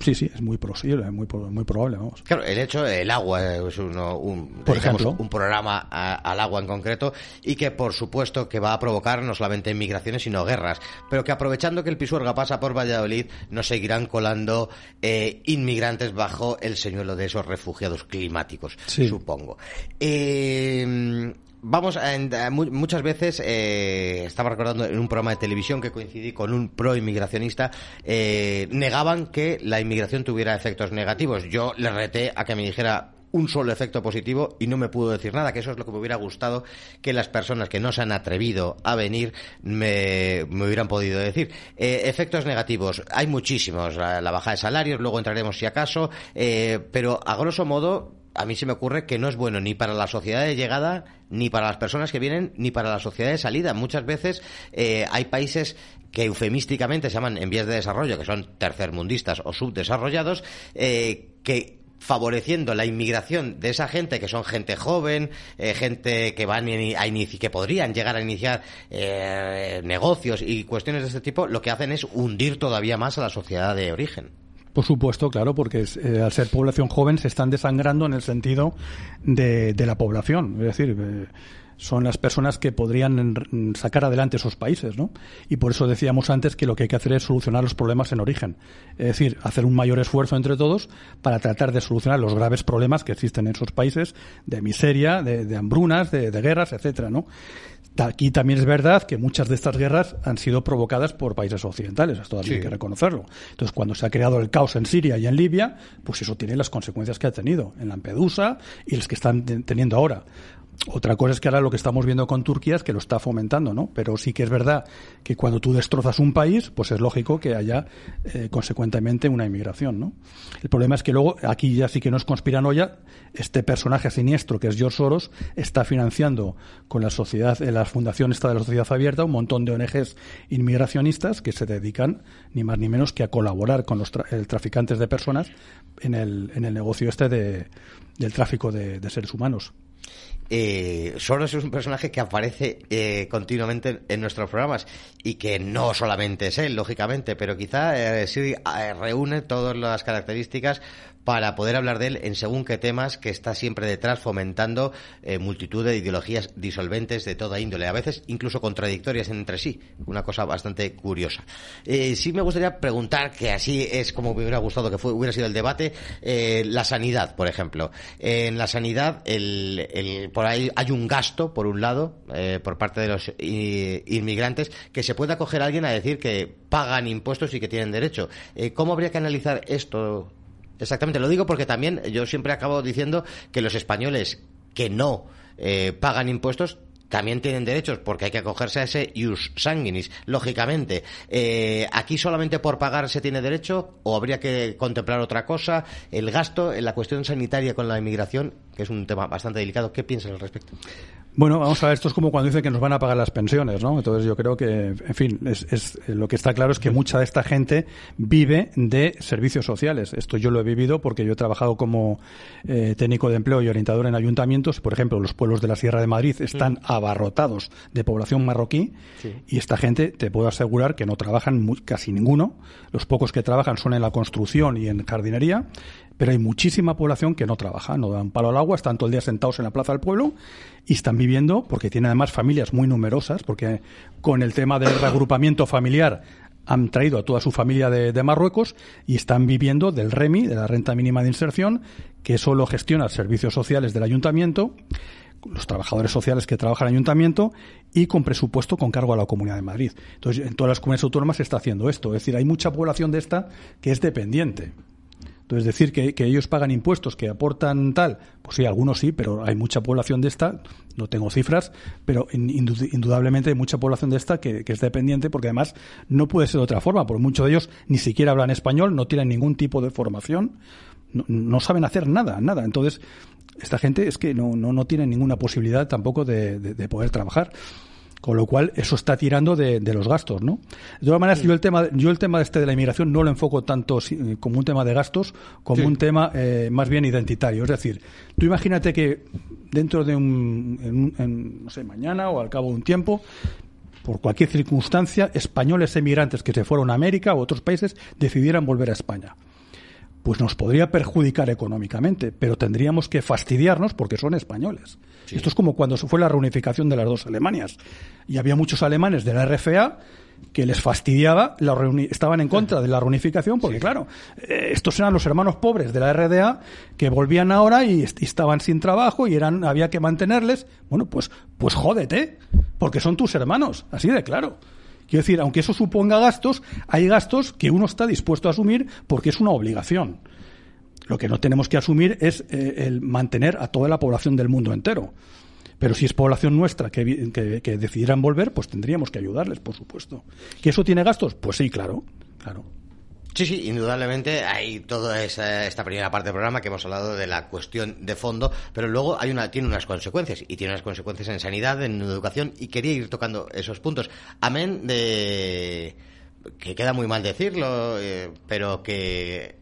Sí, sí, es muy posible, muy, muy probable, vamos. Claro, el hecho, el agua es uno, un, por ejemplo, un programa al agua en concreto y que por supuesto que va a provocar no solamente migraciones sino guerras, pero que aprovechando que el Pisuerga pasa por Valladolid, nos seguirán colando eh, inmigrantes bajo el señuelo de esos refugiados climáticos, supongo. Eh, vamos a, muchas veces eh, estaba recordando en un programa de televisión que coincidí con un pro inmigracionista eh, negaban que la inmigración tuviera efectos negativos yo le reté a que me dijera un solo efecto positivo y no me pudo decir nada, que eso es lo que me hubiera gustado que las personas que no se han atrevido a venir me, hubieran podido decir. Eh, efectos negativos, hay muchísimos, la, baja de salarios, luego entraremos si acaso, eh, pero a grosso modo a mí se me ocurre que no es bueno ni para la sociedad de llegada, ni para las personas que vienen, ni para la sociedad de salida. Muchas veces eh, hay países que eufemísticamente se llaman en vías de desarrollo, que son tercermundistas o subdesarrollados, que favoreciendo la inmigración de esa gente que son gente joven, eh, gente que van a que podrían llegar a iniciar negocios y cuestiones de este tipo, lo que hacen es hundir todavía más a la sociedad de origen. Por supuesto, claro, porque eh, al ser población joven se están desangrando en el sentido de, de la población. Es decir, eh, son las personas que podrían sacar adelante esos países, ¿no? Y por eso decíamos antes que lo que hay que hacer es solucionar los problemas en origen. Es decir, hacer un mayor esfuerzo entre todos para tratar de solucionar los graves problemas que existen en esos países de miseria, de, de hambrunas, de, de guerras, etcétera, ¿no? Aquí también es verdad que muchas de estas guerras han sido provocadas por países occidentales, esto también hay que reconocerlo. Entonces, cuando se ha creado el caos en Siria y en Libia, pues eso tiene las consecuencias que ha tenido en Lampedusa y las que están teniendo ahora. Otra cosa es que ahora lo que estamos viendo con Turquía es que lo está fomentando, ¿no? Pero sí que es verdad que cuando tú destrozas un país, pues es lógico que haya eh, consecuentemente una inmigración, ¿no? El problema es que luego, aquí ya sí que no es conspiranoia, este personaje siniestro que es George Soros está financiando con la sociedad, en la fundación esta de la sociedad abierta, un montón de ONGs inmigracionistas que se dedican ni más ni menos que a colaborar con los traficantes de personas en el, en el negocio este de, del tráfico de seres humanos eh, Soros es un personaje que aparece eh, continuamente en nuestros programas y que no solamente es él, lógicamente, pero quizá eh, sí eh, reúne todas las características para poder hablar de él en según qué temas que está siempre detrás fomentando eh, multitud de ideologías disolventes de toda índole, a veces incluso contradictorias entre sí, una cosa bastante curiosa. Eh, sí me gustaría preguntar, que así es como me hubiera gustado que hubiera sido el debate, eh, la sanidad, por ejemplo. en la sanidad, el, el, por ahí hay un gasto, por un lado, eh, por parte de los inmigrantes, que se pueda acoger a alguien a decir que pagan impuestos y que tienen derecho. ¿Cómo habría que analizar esto? Exactamente, lo digo porque también yo siempre acabo diciendo que los españoles que no eh, pagan impuestos también tienen derechos porque hay que acogerse a ese ius sanguinis, lógicamente. Eh, ¿Aquí solamente por pagar se tiene derecho o habría que contemplar otra cosa? El gasto la cuestión sanitaria con la inmigración, que es un tema bastante delicado, ¿qué piensas al respecto? Bueno, vamos a ver, esto es como cuando dicen que nos van a pagar las pensiones, ¿no? Entonces yo creo que, en fin, es, lo que está claro es que mucha de esta gente vive de servicios sociales. Esto yo lo he vivido porque yo he trabajado como eh, técnico de empleo y orientador en ayuntamientos. Por ejemplo, los pueblos de la Sierra de Madrid están abarrotados de población marroquí y esta gente, te puedo asegurar que no trabajan casi ninguno. Los pocos que trabajan son en la construcción y en jardinería pero hay muchísima población que no trabaja, no dan palo al agua, están todo el día sentados en la plaza del pueblo y están viviendo, porque tienen además familias muy numerosas, porque con el tema del reagrupamiento familiar han traído a toda su familia de, Marruecos y están viviendo del REMI, de la renta mínima de inserción, que solo gestiona servicios sociales del ayuntamiento, los trabajadores sociales que trabajan en el ayuntamiento y con presupuesto con cargo a la Comunidad de Madrid. Entonces, en todas las comunidades autónomas se está haciendo esto. Es decir, hay mucha población de esta que es dependiente. Entonces, decir que, ellos pagan impuestos, que aportan tal, pues sí, algunos sí, pero hay mucha población de esta, no tengo cifras, pero indudablemente hay mucha población de esta que, es dependiente, porque además no puede ser de otra forma, porque muchos de ellos ni siquiera hablan español, no tienen ningún tipo de formación, no, no saben hacer nada, nada. Entonces, esta gente es que no, no, no tiene ninguna posibilidad tampoco de, de poder trabajar. Con lo cual, eso está tirando de, los gastos, ¿no? De todas maneras, yo el tema, yo el tema este de la inmigración no lo enfoco tanto como un tema de gastos, como un tema eh, más bien identitario. Es decir, tú imagínate que dentro de un, no sé, mañana o al cabo de un tiempo, por cualquier circunstancia, españoles emigrantes que se fueron a América o otros países decidieran volver a España pues nos podría perjudicar económicamente, pero tendríamos que fastidiarnos porque son españoles. Esto es como cuando fue la reunificación de las dos Alemanias. Y había muchos alemanes de la RFA que les fastidiaba, la estaban en contra de la reunificación, porque claro, eh, estos eran los hermanos pobres de la RDA que volvían ahora y, estaban sin trabajo y eran, había que mantenerles. Bueno, pues, pues jódete, porque son tus hermanos, así de claro. Quiero decir, aunque eso suponga gastos, hay gastos que uno está dispuesto a asumir porque es una obligación. Lo que no tenemos que asumir es eh, el mantener a toda la población del mundo entero. Pero si es población nuestra que, que, decidieran volver, pues tendríamos que ayudarles, por supuesto. ¿Que eso tiene gastos? Pues sí, claro, claro. Sí, sí, indudablemente hay toda esta primera parte del programa que hemos hablado de la cuestión de fondo, pero luego hay una, tiene unas consecuencias y tiene unas consecuencias en sanidad, en educación y quería ir tocando esos puntos. Amén de que queda muy mal decirlo, eh, pero que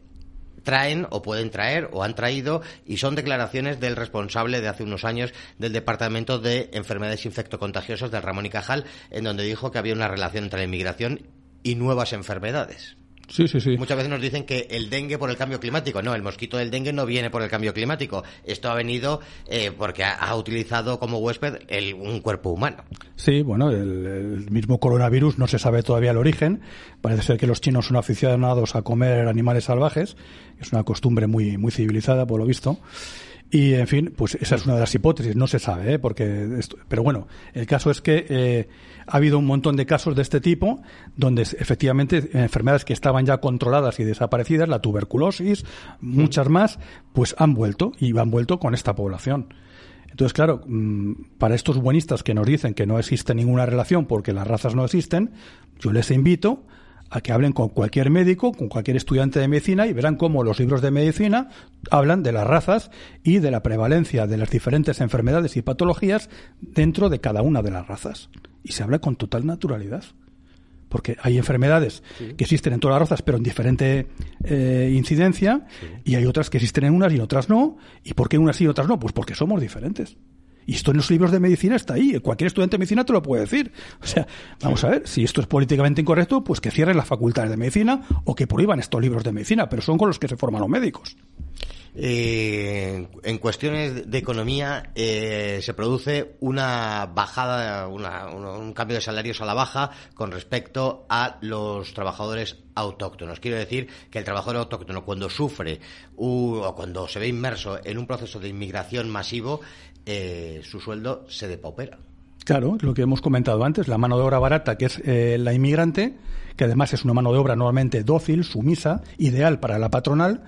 traen o pueden traer o han traído y son declaraciones del responsable de hace unos años del Departamento de Enfermedades Infectocontagiosas del Ramón y Cajal, en donde dijo que había una relación entre la inmigración y nuevas enfermedades. Sí, sí, sí. Muchas veces nos dicen que el dengue por el cambio climático. No, el mosquito del dengue no viene por el cambio climático. Esto ha venido eh, porque ha, utilizado como huésped un cuerpo humano. Sí, bueno, el, mismo coronavirus no se sabe todavía el origen. Parece ser que los chinos son aficionados a comer animales salvajes. Es una costumbre muy, muy civilizada, por lo visto. Y, en fin, pues esa es una de las hipótesis, no se sabe, ¿eh? porque pero bueno, el caso es que eh, ha habido un montón de casos de este tipo, donde efectivamente enfermedades que estaban ya controladas y desaparecidas, la tuberculosis, muchas más, pues han vuelto y han vuelto con esta población. Entonces, claro, mm, para estos buenistas que nos dicen que no existe ninguna relación porque las razas no existen, yo les invito a que hablen con cualquier médico, con cualquier estudiante de medicina y verán cómo los libros de medicina hablan de las razas y de la prevalencia de las diferentes enfermedades y patologías dentro de cada una de las razas. Y se habla con total naturalidad. Porque hay enfermedades que existen en todas las razas, pero en diferente eh, incidencia, y hay otras que existen en unas y en otras no. ¿Y por qué unas y otras no? Pues porque somos diferentes. Y esto en los libros de medicina está ahí. Cualquier estudiante de medicina te lo puede decir. O sea, vamos a ver, si esto es políticamente incorrecto, pues que cierren las facultades de medicina o que prohíban estos libros de medicina, pero son con los que se forman los médicos. Eh, en cuestiones de economía eh, se produce una bajada, un cambio de salarios a la baja con respecto a los trabajadores autóctonos. Quiero decir que el trabajador autóctono cuando sufre o cuando se ve inmerso en un proceso de inmigración masivo, eh, su sueldo se depaupera. Claro, lo que hemos comentado antes, la mano de obra barata, que es eh, la inmigrante, que además es una mano de obra normalmente dócil, sumisa, ideal para la patronal,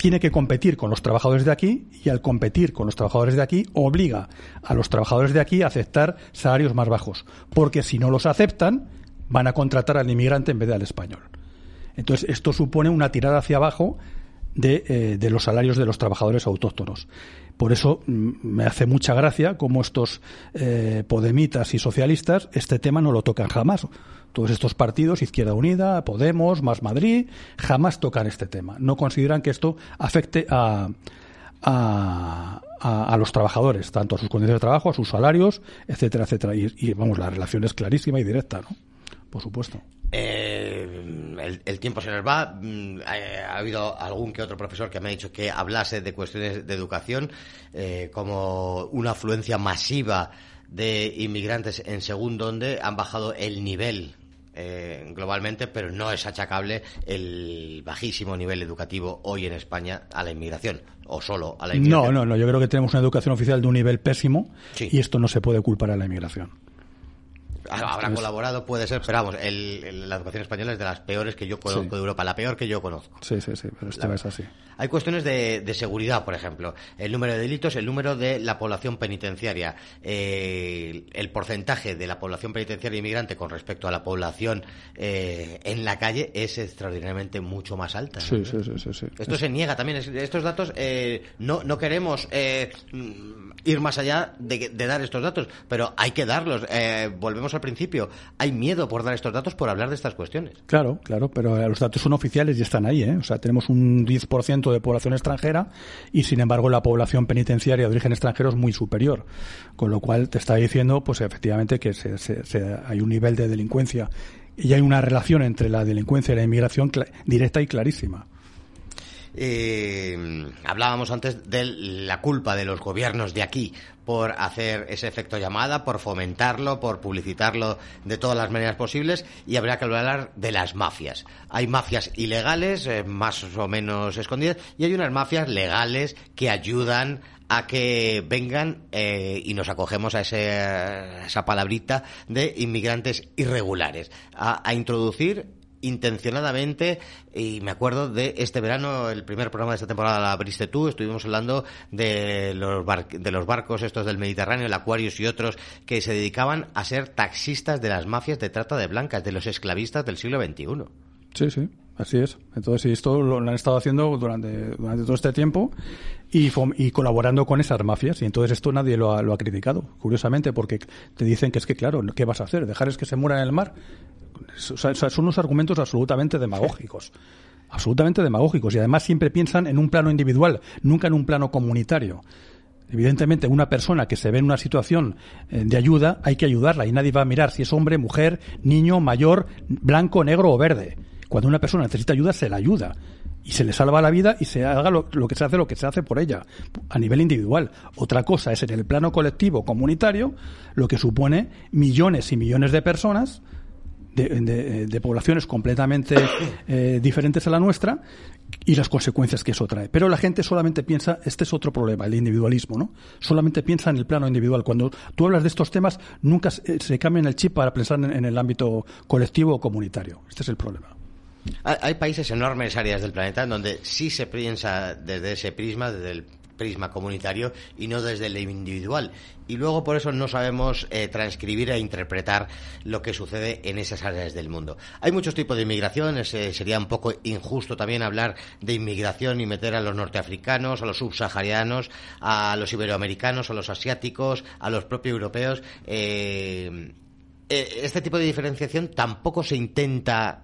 tiene que competir con los trabajadores de aquí y al competir con los trabajadores de aquí obliga a los trabajadores de aquí a aceptar salarios más bajos, porque si no los aceptan van a contratar al inmigrante en vez de al español. Entonces esto supone una tirada hacia abajo de, eh, de los salarios de los trabajadores autóctonos. Por eso mm, me hace mucha gracia cómo estos eh, podemitas y socialistas este tema no lo tocan jamás. Todos estos partidos, Izquierda Unida, Podemos, Más Madrid, jamás tocan este tema. No consideran que esto afecte a, a, a, los trabajadores, tanto a sus condiciones de trabajo, a sus salarios, etcétera, etcétera. Y, y vamos, la relación es clarísima y directa, ¿no? Por supuesto. Eh, el, tiempo se nos va. Mm, ha, habido algún que otro profesor que me ha dicho que hablase de cuestiones de educación eh, como una afluencia masiva de inmigrantes en según donde han bajado el nivel eh, globalmente, pero no es achacable el bajísimo nivel educativo hoy en España a la inmigración o solo a la inmigración. No, no, no. Yo creo que tenemos una educación oficial de un nivel pésimo y esto no se puede culpar a la inmigración. Habrá colaborado, puede ser, pero vamos, la educación española es de las peores que yo conozco de Europa, la peor que yo conozco. Sí, sí, sí, pero esto es así. Hay cuestiones de, seguridad, por ejemplo, el número de delitos, el número de la población penitenciaria, eh, el porcentaje de la población penitenciaria inmigrante con respecto a la población eh, en la calle es extraordinariamente mucho más alta. Sí, sí, sí, sí, Esto se niega también, estos datos eh, no, no queremos ir más allá de, de, dar estos datos, pero hay que darlos. volvemos a al principio, hay miedo por dar estos datos, por hablar de estas cuestiones. Claro, claro, pero los datos son oficiales y están ahí. ¿eh? O sea, tenemos un 10% de población extranjera y, sin embargo, la población penitenciaria de origen extranjero es muy superior. Con lo cual, te está diciendo, pues efectivamente, que hay un nivel de delincuencia y hay una relación entre la delincuencia y la inmigración directa y clarísima. Eh, hablábamos antes de la culpa de los gobiernos de aquí por hacer ese efecto llamada, por fomentarlo, por publicitarlo de todas las maneras posibles y habría que hablar de las mafias. Hay mafias ilegales, eh, más o menos escondidas, y hay unas mafias legales que ayudan a que vengan eh, y nos acogemos a, esa palabrita de inmigrantes irregulares, a, introducir intencionadamente y me acuerdo de este verano, el primer programa de esta temporada la abriste tú, estuvimos hablando de los, de los barcos estos del Mediterráneo, el Aquarius y otros que se dedicaban a ser taxistas de las mafias de trata de blancas, de los esclavistas del siglo XXI. Sí, sí. Así es. Entonces, esto lo, han estado haciendo durante, durante todo este tiempo y, y colaborando con esas mafias. Y entonces esto nadie lo ha, lo ha criticado, curiosamente, porque te dicen que es que, claro, ¿qué vas a hacer? ¿Dejar es que se muera en el mar? Son unos argumentos absolutamente demagógicos. Absolutamente demagógicos. Y además siempre piensan en un plano individual, nunca en un plano comunitario. Evidentemente, una persona que se ve en una situación eh, de ayuda, hay que ayudarla y nadie va a mirar si es hombre, mujer, niño, mayor, blanco, negro o verde. Cuando una persona necesita ayuda, se la ayuda y se le salva la vida y se haga lo, que se hace, lo que se hace por ella, a nivel individual. Otra cosa es en el plano colectivo, comunitario, lo que supone millones y millones de personas de, poblaciones completamente eh, diferentes a la nuestra y las consecuencias que eso trae. Pero la gente solamente piensa, este es otro problema, el individualismo, ¿no? Solamente piensa en el plano individual. Cuando tú hablas de estos temas, nunca se, se cambia el chip para pensar en, el ámbito colectivo o comunitario. Este es el problema. Hay países enormes áreas del planeta en donde sí se piensa desde ese prisma, desde el prisma comunitario y no desde el individual. Y luego por eso no sabemos eh, transcribir e interpretar lo que sucede en esas áreas del mundo. Hay muchos tipos de inmigración, sería un poco injusto también hablar de inmigración y meter a los norteafricanos, a los subsaharianos, a los iberoamericanos, a los asiáticos, a los propios europeos. Eh, eh, este tipo de diferenciación tampoco se intenta,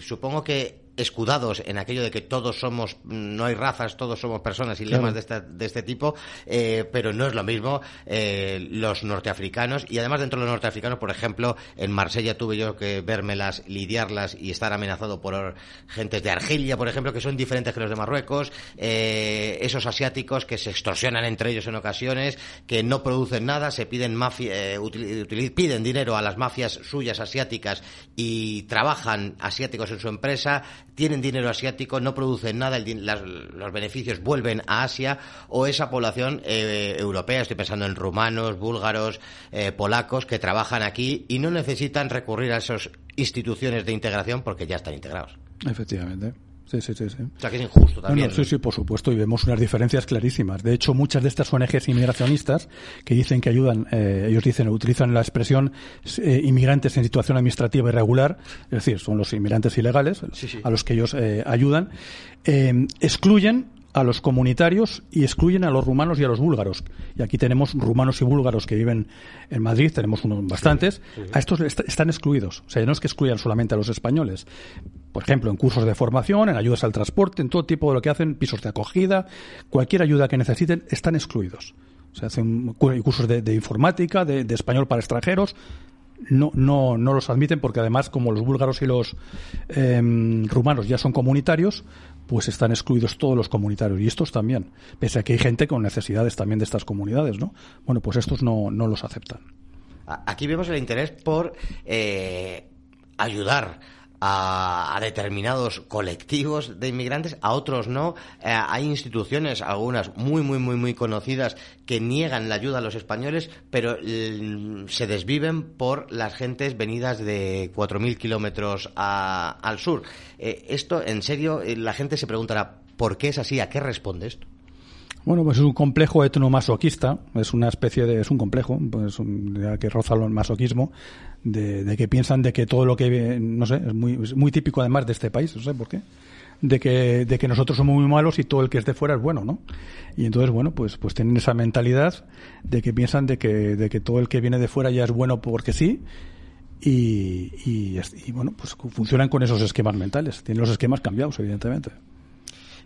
supongo que escudados en aquello de que todos somos, no hay razas, todos somos personas y lemas de, este, de este tipo, eh, pero no es lo mismo eh, los norteafricanos. Y además dentro de los norteafricanos, por ejemplo, en Marsella tuve yo que vérmelas, lidiarlas y estar amenazado por gentes de Argelia, por ejemplo, que son diferentes que los de Marruecos, eh, esos asiáticos que se extorsionan entre ellos en ocasiones, que no producen nada, se piden mafia, piden dinero a las mafias suyas asiáticas y trabajan asiáticos en su empresa, tienen dinero asiático, no producen nada, los beneficios vuelven a Asia, o esa población eh, europea, estoy pensando en rumanos, búlgaros, eh, polacos, que trabajan aquí y no necesitan recurrir a esas instituciones de integración porque ya están integrados. Efectivamente. Sí, sí, sí, O sea, que es injusto también. sí, sí, por supuesto, y vemos unas diferencias clarísimas. De hecho, muchas de estas ONGs inmigracionistas que dicen que ayudan, eh, ellos dicen, utilizan la expresión eh, inmigrantes en situación administrativa irregular, es decir, son los inmigrantes ilegales a los que ellos eh, ayudan, excluyen a los comunitarios y excluyen a los rumanos y a los búlgaros. Y aquí tenemos rumanos y búlgaros que viven en Madrid, tenemos unos bastantes. A estos están excluidos. O sea, no es que excluyan solamente a los españoles. Por ejemplo, en cursos de formación, en ayudas al transporte, en todo tipo de lo que hacen, pisos de acogida, cualquier ayuda que necesiten, están excluidos. Se hacen cursos de, informática, de, español para extranjeros, no, no, no los admiten porque además como los búlgaros y los em, rumanos ya son comunitarios, pues están excluidos todos los comunitarios y estos también, pese a que hay gente con necesidades también de estas comunidades, ¿no? Bueno, pues estos no, no los aceptan. Aquí vemos el interés por eh, ayudar a, determinados colectivos de inmigrantes, a otros no. Eh, hay instituciones, algunas muy, muy, muy, muy conocidas, que niegan la ayuda a los españoles, pero mm, se desviven por las gentes venidas de 4.000 kilómetros al sur. Eh, esto, en serio, eh, la gente se preguntará, ¿por qué es así? ¿A qué responde esto? Bueno, pues es un complejo etnomasoquista, es una especie de, es un complejo, pues que roza el masoquismo, de, que piensan de que todo lo que, no sé, es muy, muy típico además de este país, no sé por qué, de que, de que nosotros somos muy malos y todo el que es de fuera es bueno, ¿no? Y entonces, bueno, pues, pues tienen esa mentalidad de que piensan de que, de que todo el que viene de fuera ya es bueno porque sí, y, y, y bueno, pues funcionan con esos esquemas mentales, tienen los esquemas cambiados, evidentemente.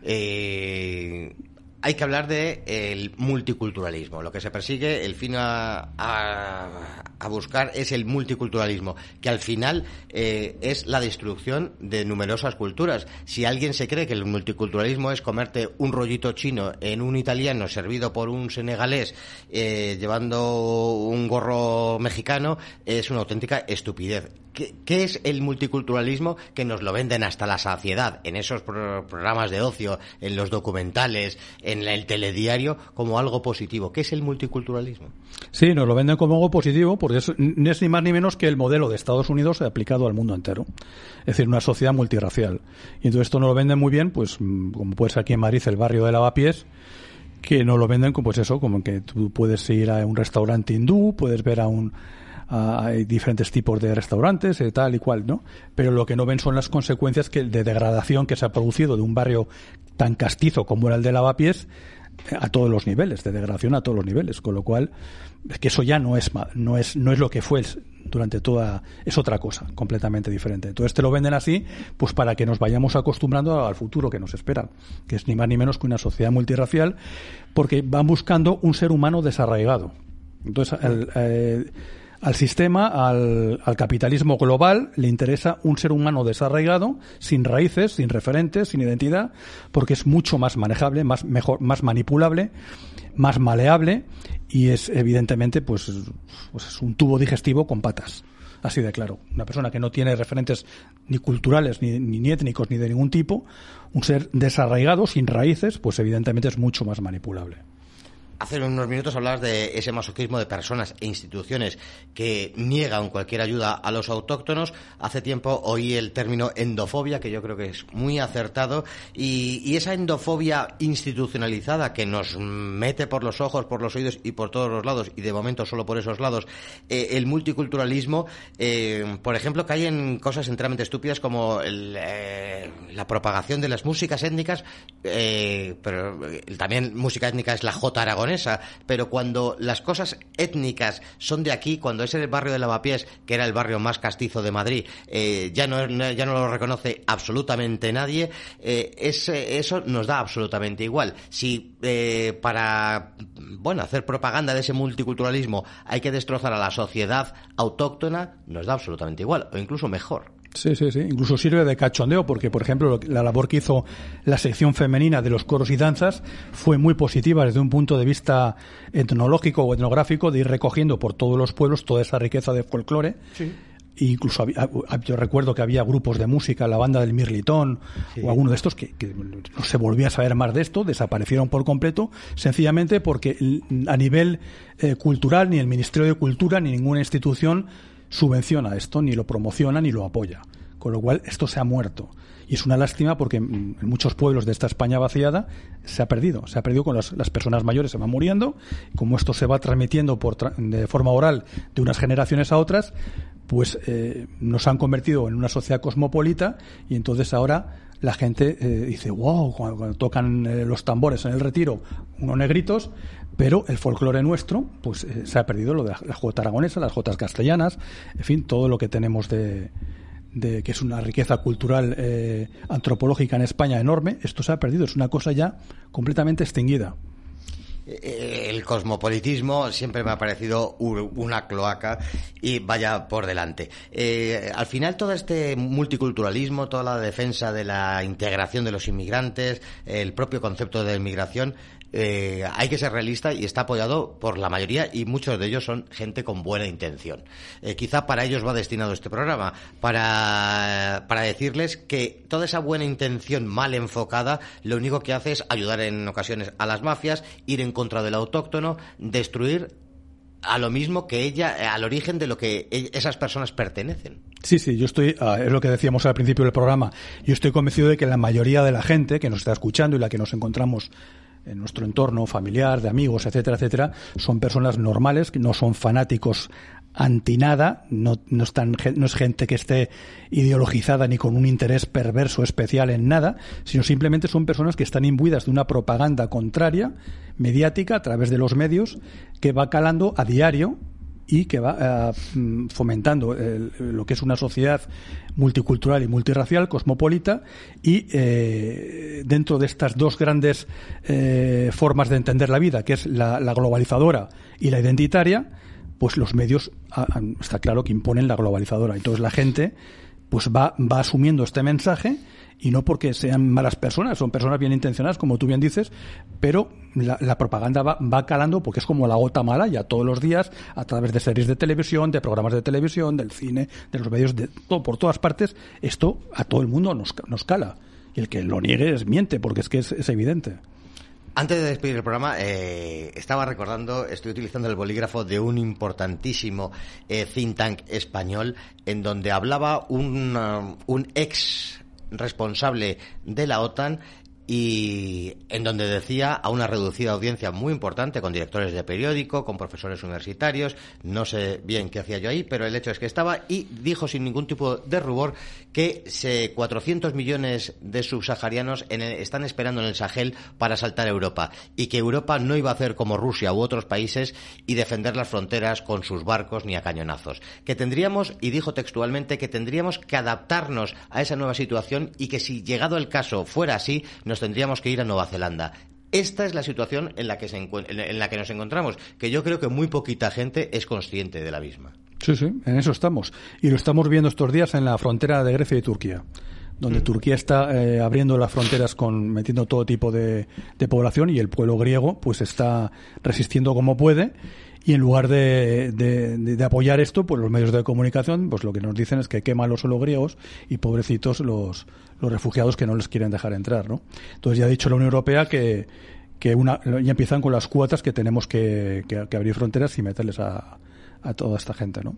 Eh, hay que hablar de el multiculturalismo. Lo que se persigue, el fin a, a, buscar es el multiculturalismo, que al final eh, es la destrucción de numerosas culturas. Si alguien se cree que el multiculturalismo es comerte un rollito chino en un italiano servido por un senegalés eh, llevando un gorro mexicano, es una auténtica estupidez. ¿Qué, es el multiculturalismo que nos lo venden hasta la saciedad en esos programas de ocio, en los documentales, en el telediario, como algo positivo? ¿Qué es el multiculturalismo? Sí, nos lo venden como algo positivo porque es, es ni más ni menos que el modelo de Estados Unidos aplicado al mundo entero. Es decir, una sociedad multirracial. Y entonces esto no lo venden muy bien, pues mm, como puede ser aquí en Madrid, el barrio de Lavapiés, que no lo venden, pues eso, como que tú puedes ir a un restaurante hindú, puedes ver a un hay diferentes tipos de restaurantes, y tal y cual, ¿no? Pero lo que no ven son las consecuencias que, de degradación que se ha producido de un barrio tan castizo como era el de Lavapiés a todos los niveles, de degradación a todos los niveles, con lo cual es que eso ya no es no es no es lo que fue durante toda es otra cosa completamente diferente. Entonces te lo venden así, pues para que nos vayamos acostumbrando al futuro que nos espera, que es ni más ni menos que una sociedad multirracial, porque van buscando un ser humano desarraigado. Entonces el, eh, al sistema, al, capitalismo global, le interesa un ser humano desarraigado, sin raíces, sin referentes, sin identidad, porque es mucho más manejable, más, mejor, más manipulable, más maleable y es evidentemente pues, pues es un tubo digestivo con patas. Así de claro. Una persona que no tiene referentes ni culturales, ni, ni étnicos, ni de ningún tipo, un ser desarraigado, sin raíces, pues evidentemente es mucho más manipulable. Hace unos minutos hablabas de ese masoquismo de personas e instituciones que niegan cualquier ayuda a los autóctonos. Hace tiempo oí el término endofobia, que yo creo que es muy acertado, y, esa endofobia institucionalizada que nos mete por los ojos, por los oídos y por todos los lados, y de momento solo por esos lados, eh, el multiculturalismo, eh, por ejemplo, cae en cosas enteramente estúpidas como eh, la propagación de las músicas étnicas, pero también música étnica es la J Aragón pero cuando las cosas étnicas son de aquí, cuando ese barrio de Lavapiés, que era el barrio más castizo de Madrid, eh, ya, no, ya no lo reconoce absolutamente nadie, eh, eso nos da absolutamente igual. Si eh, para bueno hacer propaganda de ese multiculturalismo hay que destrozar a la sociedad autóctona, nos da absolutamente igual, o incluso mejor. Sí, sí, sí. Incluso sirve de cachondeo porque, por ejemplo, la labor que hizo la sección femenina de los coros y danzas fue muy positiva desde un punto de vista etnológico o etnográfico de ir recogiendo por todos los pueblos toda esa riqueza de folclore. Sí. E incluso yo recuerdo que había grupos de música, la banda del Mirlitón o alguno de estos que, no se volvía a saber más de esto, desaparecieron por completo, sencillamente porque a nivel eh, cultural ni el Ministerio de Cultura ni ninguna institución subvenciona esto, ni lo promociona, ni lo apoya. Con lo cual, esto se ha muerto. Y es una lástima porque en muchos pueblos de esta España vaciada se ha perdido. Se ha perdido con las, personas mayores, se van muriendo. Como esto se va transmitiendo por de forma oral de unas generaciones a otras, pues eh, nos han convertido en una sociedad cosmopolita y entonces ahora la gente eh, dice, wow, cuando, tocan eh, los tambores en el retiro, unos negritos, pero el folclore nuestro, pues eh, se ha perdido lo de la, jota aragonesa, las jotas castellanas, en fin, todo lo que tenemos de, de que es una riqueza cultural antropológica en España enorme, esto se ha perdido, es una cosa ya completamente extinguida. Eh, el cosmopolitismo siempre me ha parecido una cloaca y vaya por delante. Eh, al final todo este multiculturalismo, toda la defensa de la integración de los inmigrantes, el propio concepto de inmigración, eh, hay que ser realista y está apoyado por la mayoría y muchos de ellos son gente con buena intención. Eh, quizá para ellos va destinado este programa, para, para decirles que toda esa buena intención mal enfocada lo único que hace es ayudar en ocasiones a las mafias, ir en contra del autóctono, destruir a lo mismo que ella, eh, al origen de lo que e, esas personas pertenecen. Sí, sí, yo estoy, ah, es lo que decíamos al principio del programa, yo estoy convencido de que la mayoría de la gente que nos está escuchando y la que nos encontramos en nuestro entorno familiar, de amigos, etcétera, etcétera, son personas normales, que no son fanáticos anti nada, no, no, es gente que esté ideologizada ni con un interés perverso especial en nada, sino simplemente son personas que están imbuidas de una propaganda contraria, mediática, a través de los medios, que va calando a diario y que va eh, mm, fomentando lo que es una sociedad multicultural y multirracial, cosmopolita, y eh, dentro de estas dos grandes eh, formas de entender la vida, que es la, globalizadora y la identitaria, pues los medios ah, está claro que imponen la globalizadora. Entonces la gente pues va, va asumiendo este mensaje y no porque sean malas personas, son personas bien intencionadas, como tú bien dices, pero la, propaganda va, va, calando porque es como la gota mala ya todos los días a través de series de televisión, de programas de televisión, del cine, de los medios, de todo, por todas partes, esto a todo el mundo nos, nos cala. Y el que lo niegue es miente, porque es que es, evidente. Antes de despedir el programa, eh, estaba recordando, estoy utilizando el bolígrafo de un importantísimo eh, think tank español en donde hablaba un, uh, un ex responsable de la OTAN y en donde decía a una reducida audiencia muy importante con directores de periódico, con profesores universitarios, no sé bien qué hacía yo ahí, pero el hecho es que estaba y dijo sin ningún tipo de rubor que se 400 millones de subsaharianos en están esperando en el Sahel para saltar a Europa y que Europa no iba a hacer como Rusia u otros países y defender las fronteras con sus barcos ni a cañonazos. Que tendríamos, y dijo textualmente, que tendríamos que adaptarnos a esa nueva situación y que si llegado el caso fuera así, nos tendríamos que ir a Nueva Zelanda. Esta es la situación en la, que se en la que nos encontramos, que yo creo que muy poquita gente es consciente de la misma. Sí, sí, en eso estamos. Y lo estamos viendo estos días en la frontera de Grecia y Turquía donde mm. Turquía está eh, abriendo las fronteras con metiendo todo tipo de, de, población y el pueblo griego pues está resistiendo como puede y en lugar de, de, apoyar esto, pues los medios de comunicación, pues lo que nos dicen es que quema los suelos griegos y pobrecitos los, los refugiados que no les quieren dejar entrar, ¿no? Entonces ya ha dicho la Unión Europea que, que una, ya empiezan con las cuotas que tenemos que, que, abrir fronteras y meterles a, a toda esta gente, ¿no?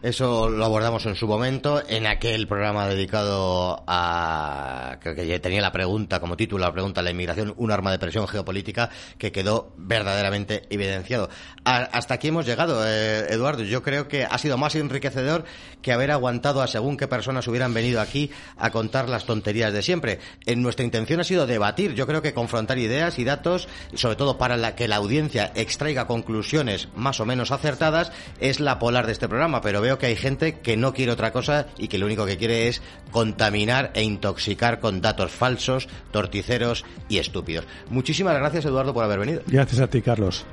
Eso lo abordamos en su momento, en aquel programa dedicado a. Creo que tenía la pregunta, como título, la pregunta, la inmigración, un arma de presión geopolítica, que quedó verdaderamente evidenciado. hasta aquí hemos llegado, eh, Eduardo. Yo creo que ha sido más enriquecedor que haber aguantado a según qué personas hubieran venido aquí a contar las tonterías de siempre. En nuestra intención ha sido debatir, yo creo que confrontar ideas y datos, sobre todo para la, que la audiencia extraiga conclusiones más o menos acertadas, es la polar de este programa, pero veo que hay gente que no quiere otra cosa y que lo único que quiere es contaminar e intoxicar con datos falsos, torticeros y estúpidos. Muchísimas gracias, Eduardo, por haber venido. Gracias a ti, Carlos.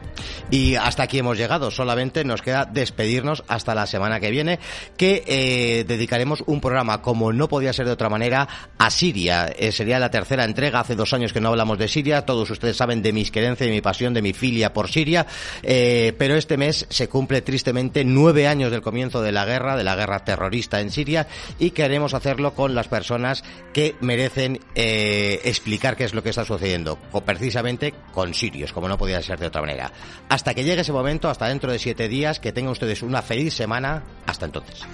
Y hasta aquí hemos llegado. Solamente nos queda despedirnos hasta la semana que viene, que eh, dedicaremos un programa, como no podía ser de otra manera, a Siria. Eh, sería la tercera entrega. Hace dos años que no hablamos de Siria. Todos ustedes saben de mis querencias, de mi pasión, de mi filia por Siria. Eh, pero este mes se cumple tristemente nueve años del comienzo de de la guerra, de la guerra terrorista en Siria y queremos hacerlo con las personas que merecen eh, explicar qué es lo que está sucediendo, precisamente con sirios, como no podía ser de otra manera. Hasta que llegue ese momento, hasta dentro de siete días, que tengan ustedes una feliz semana. Hasta entonces.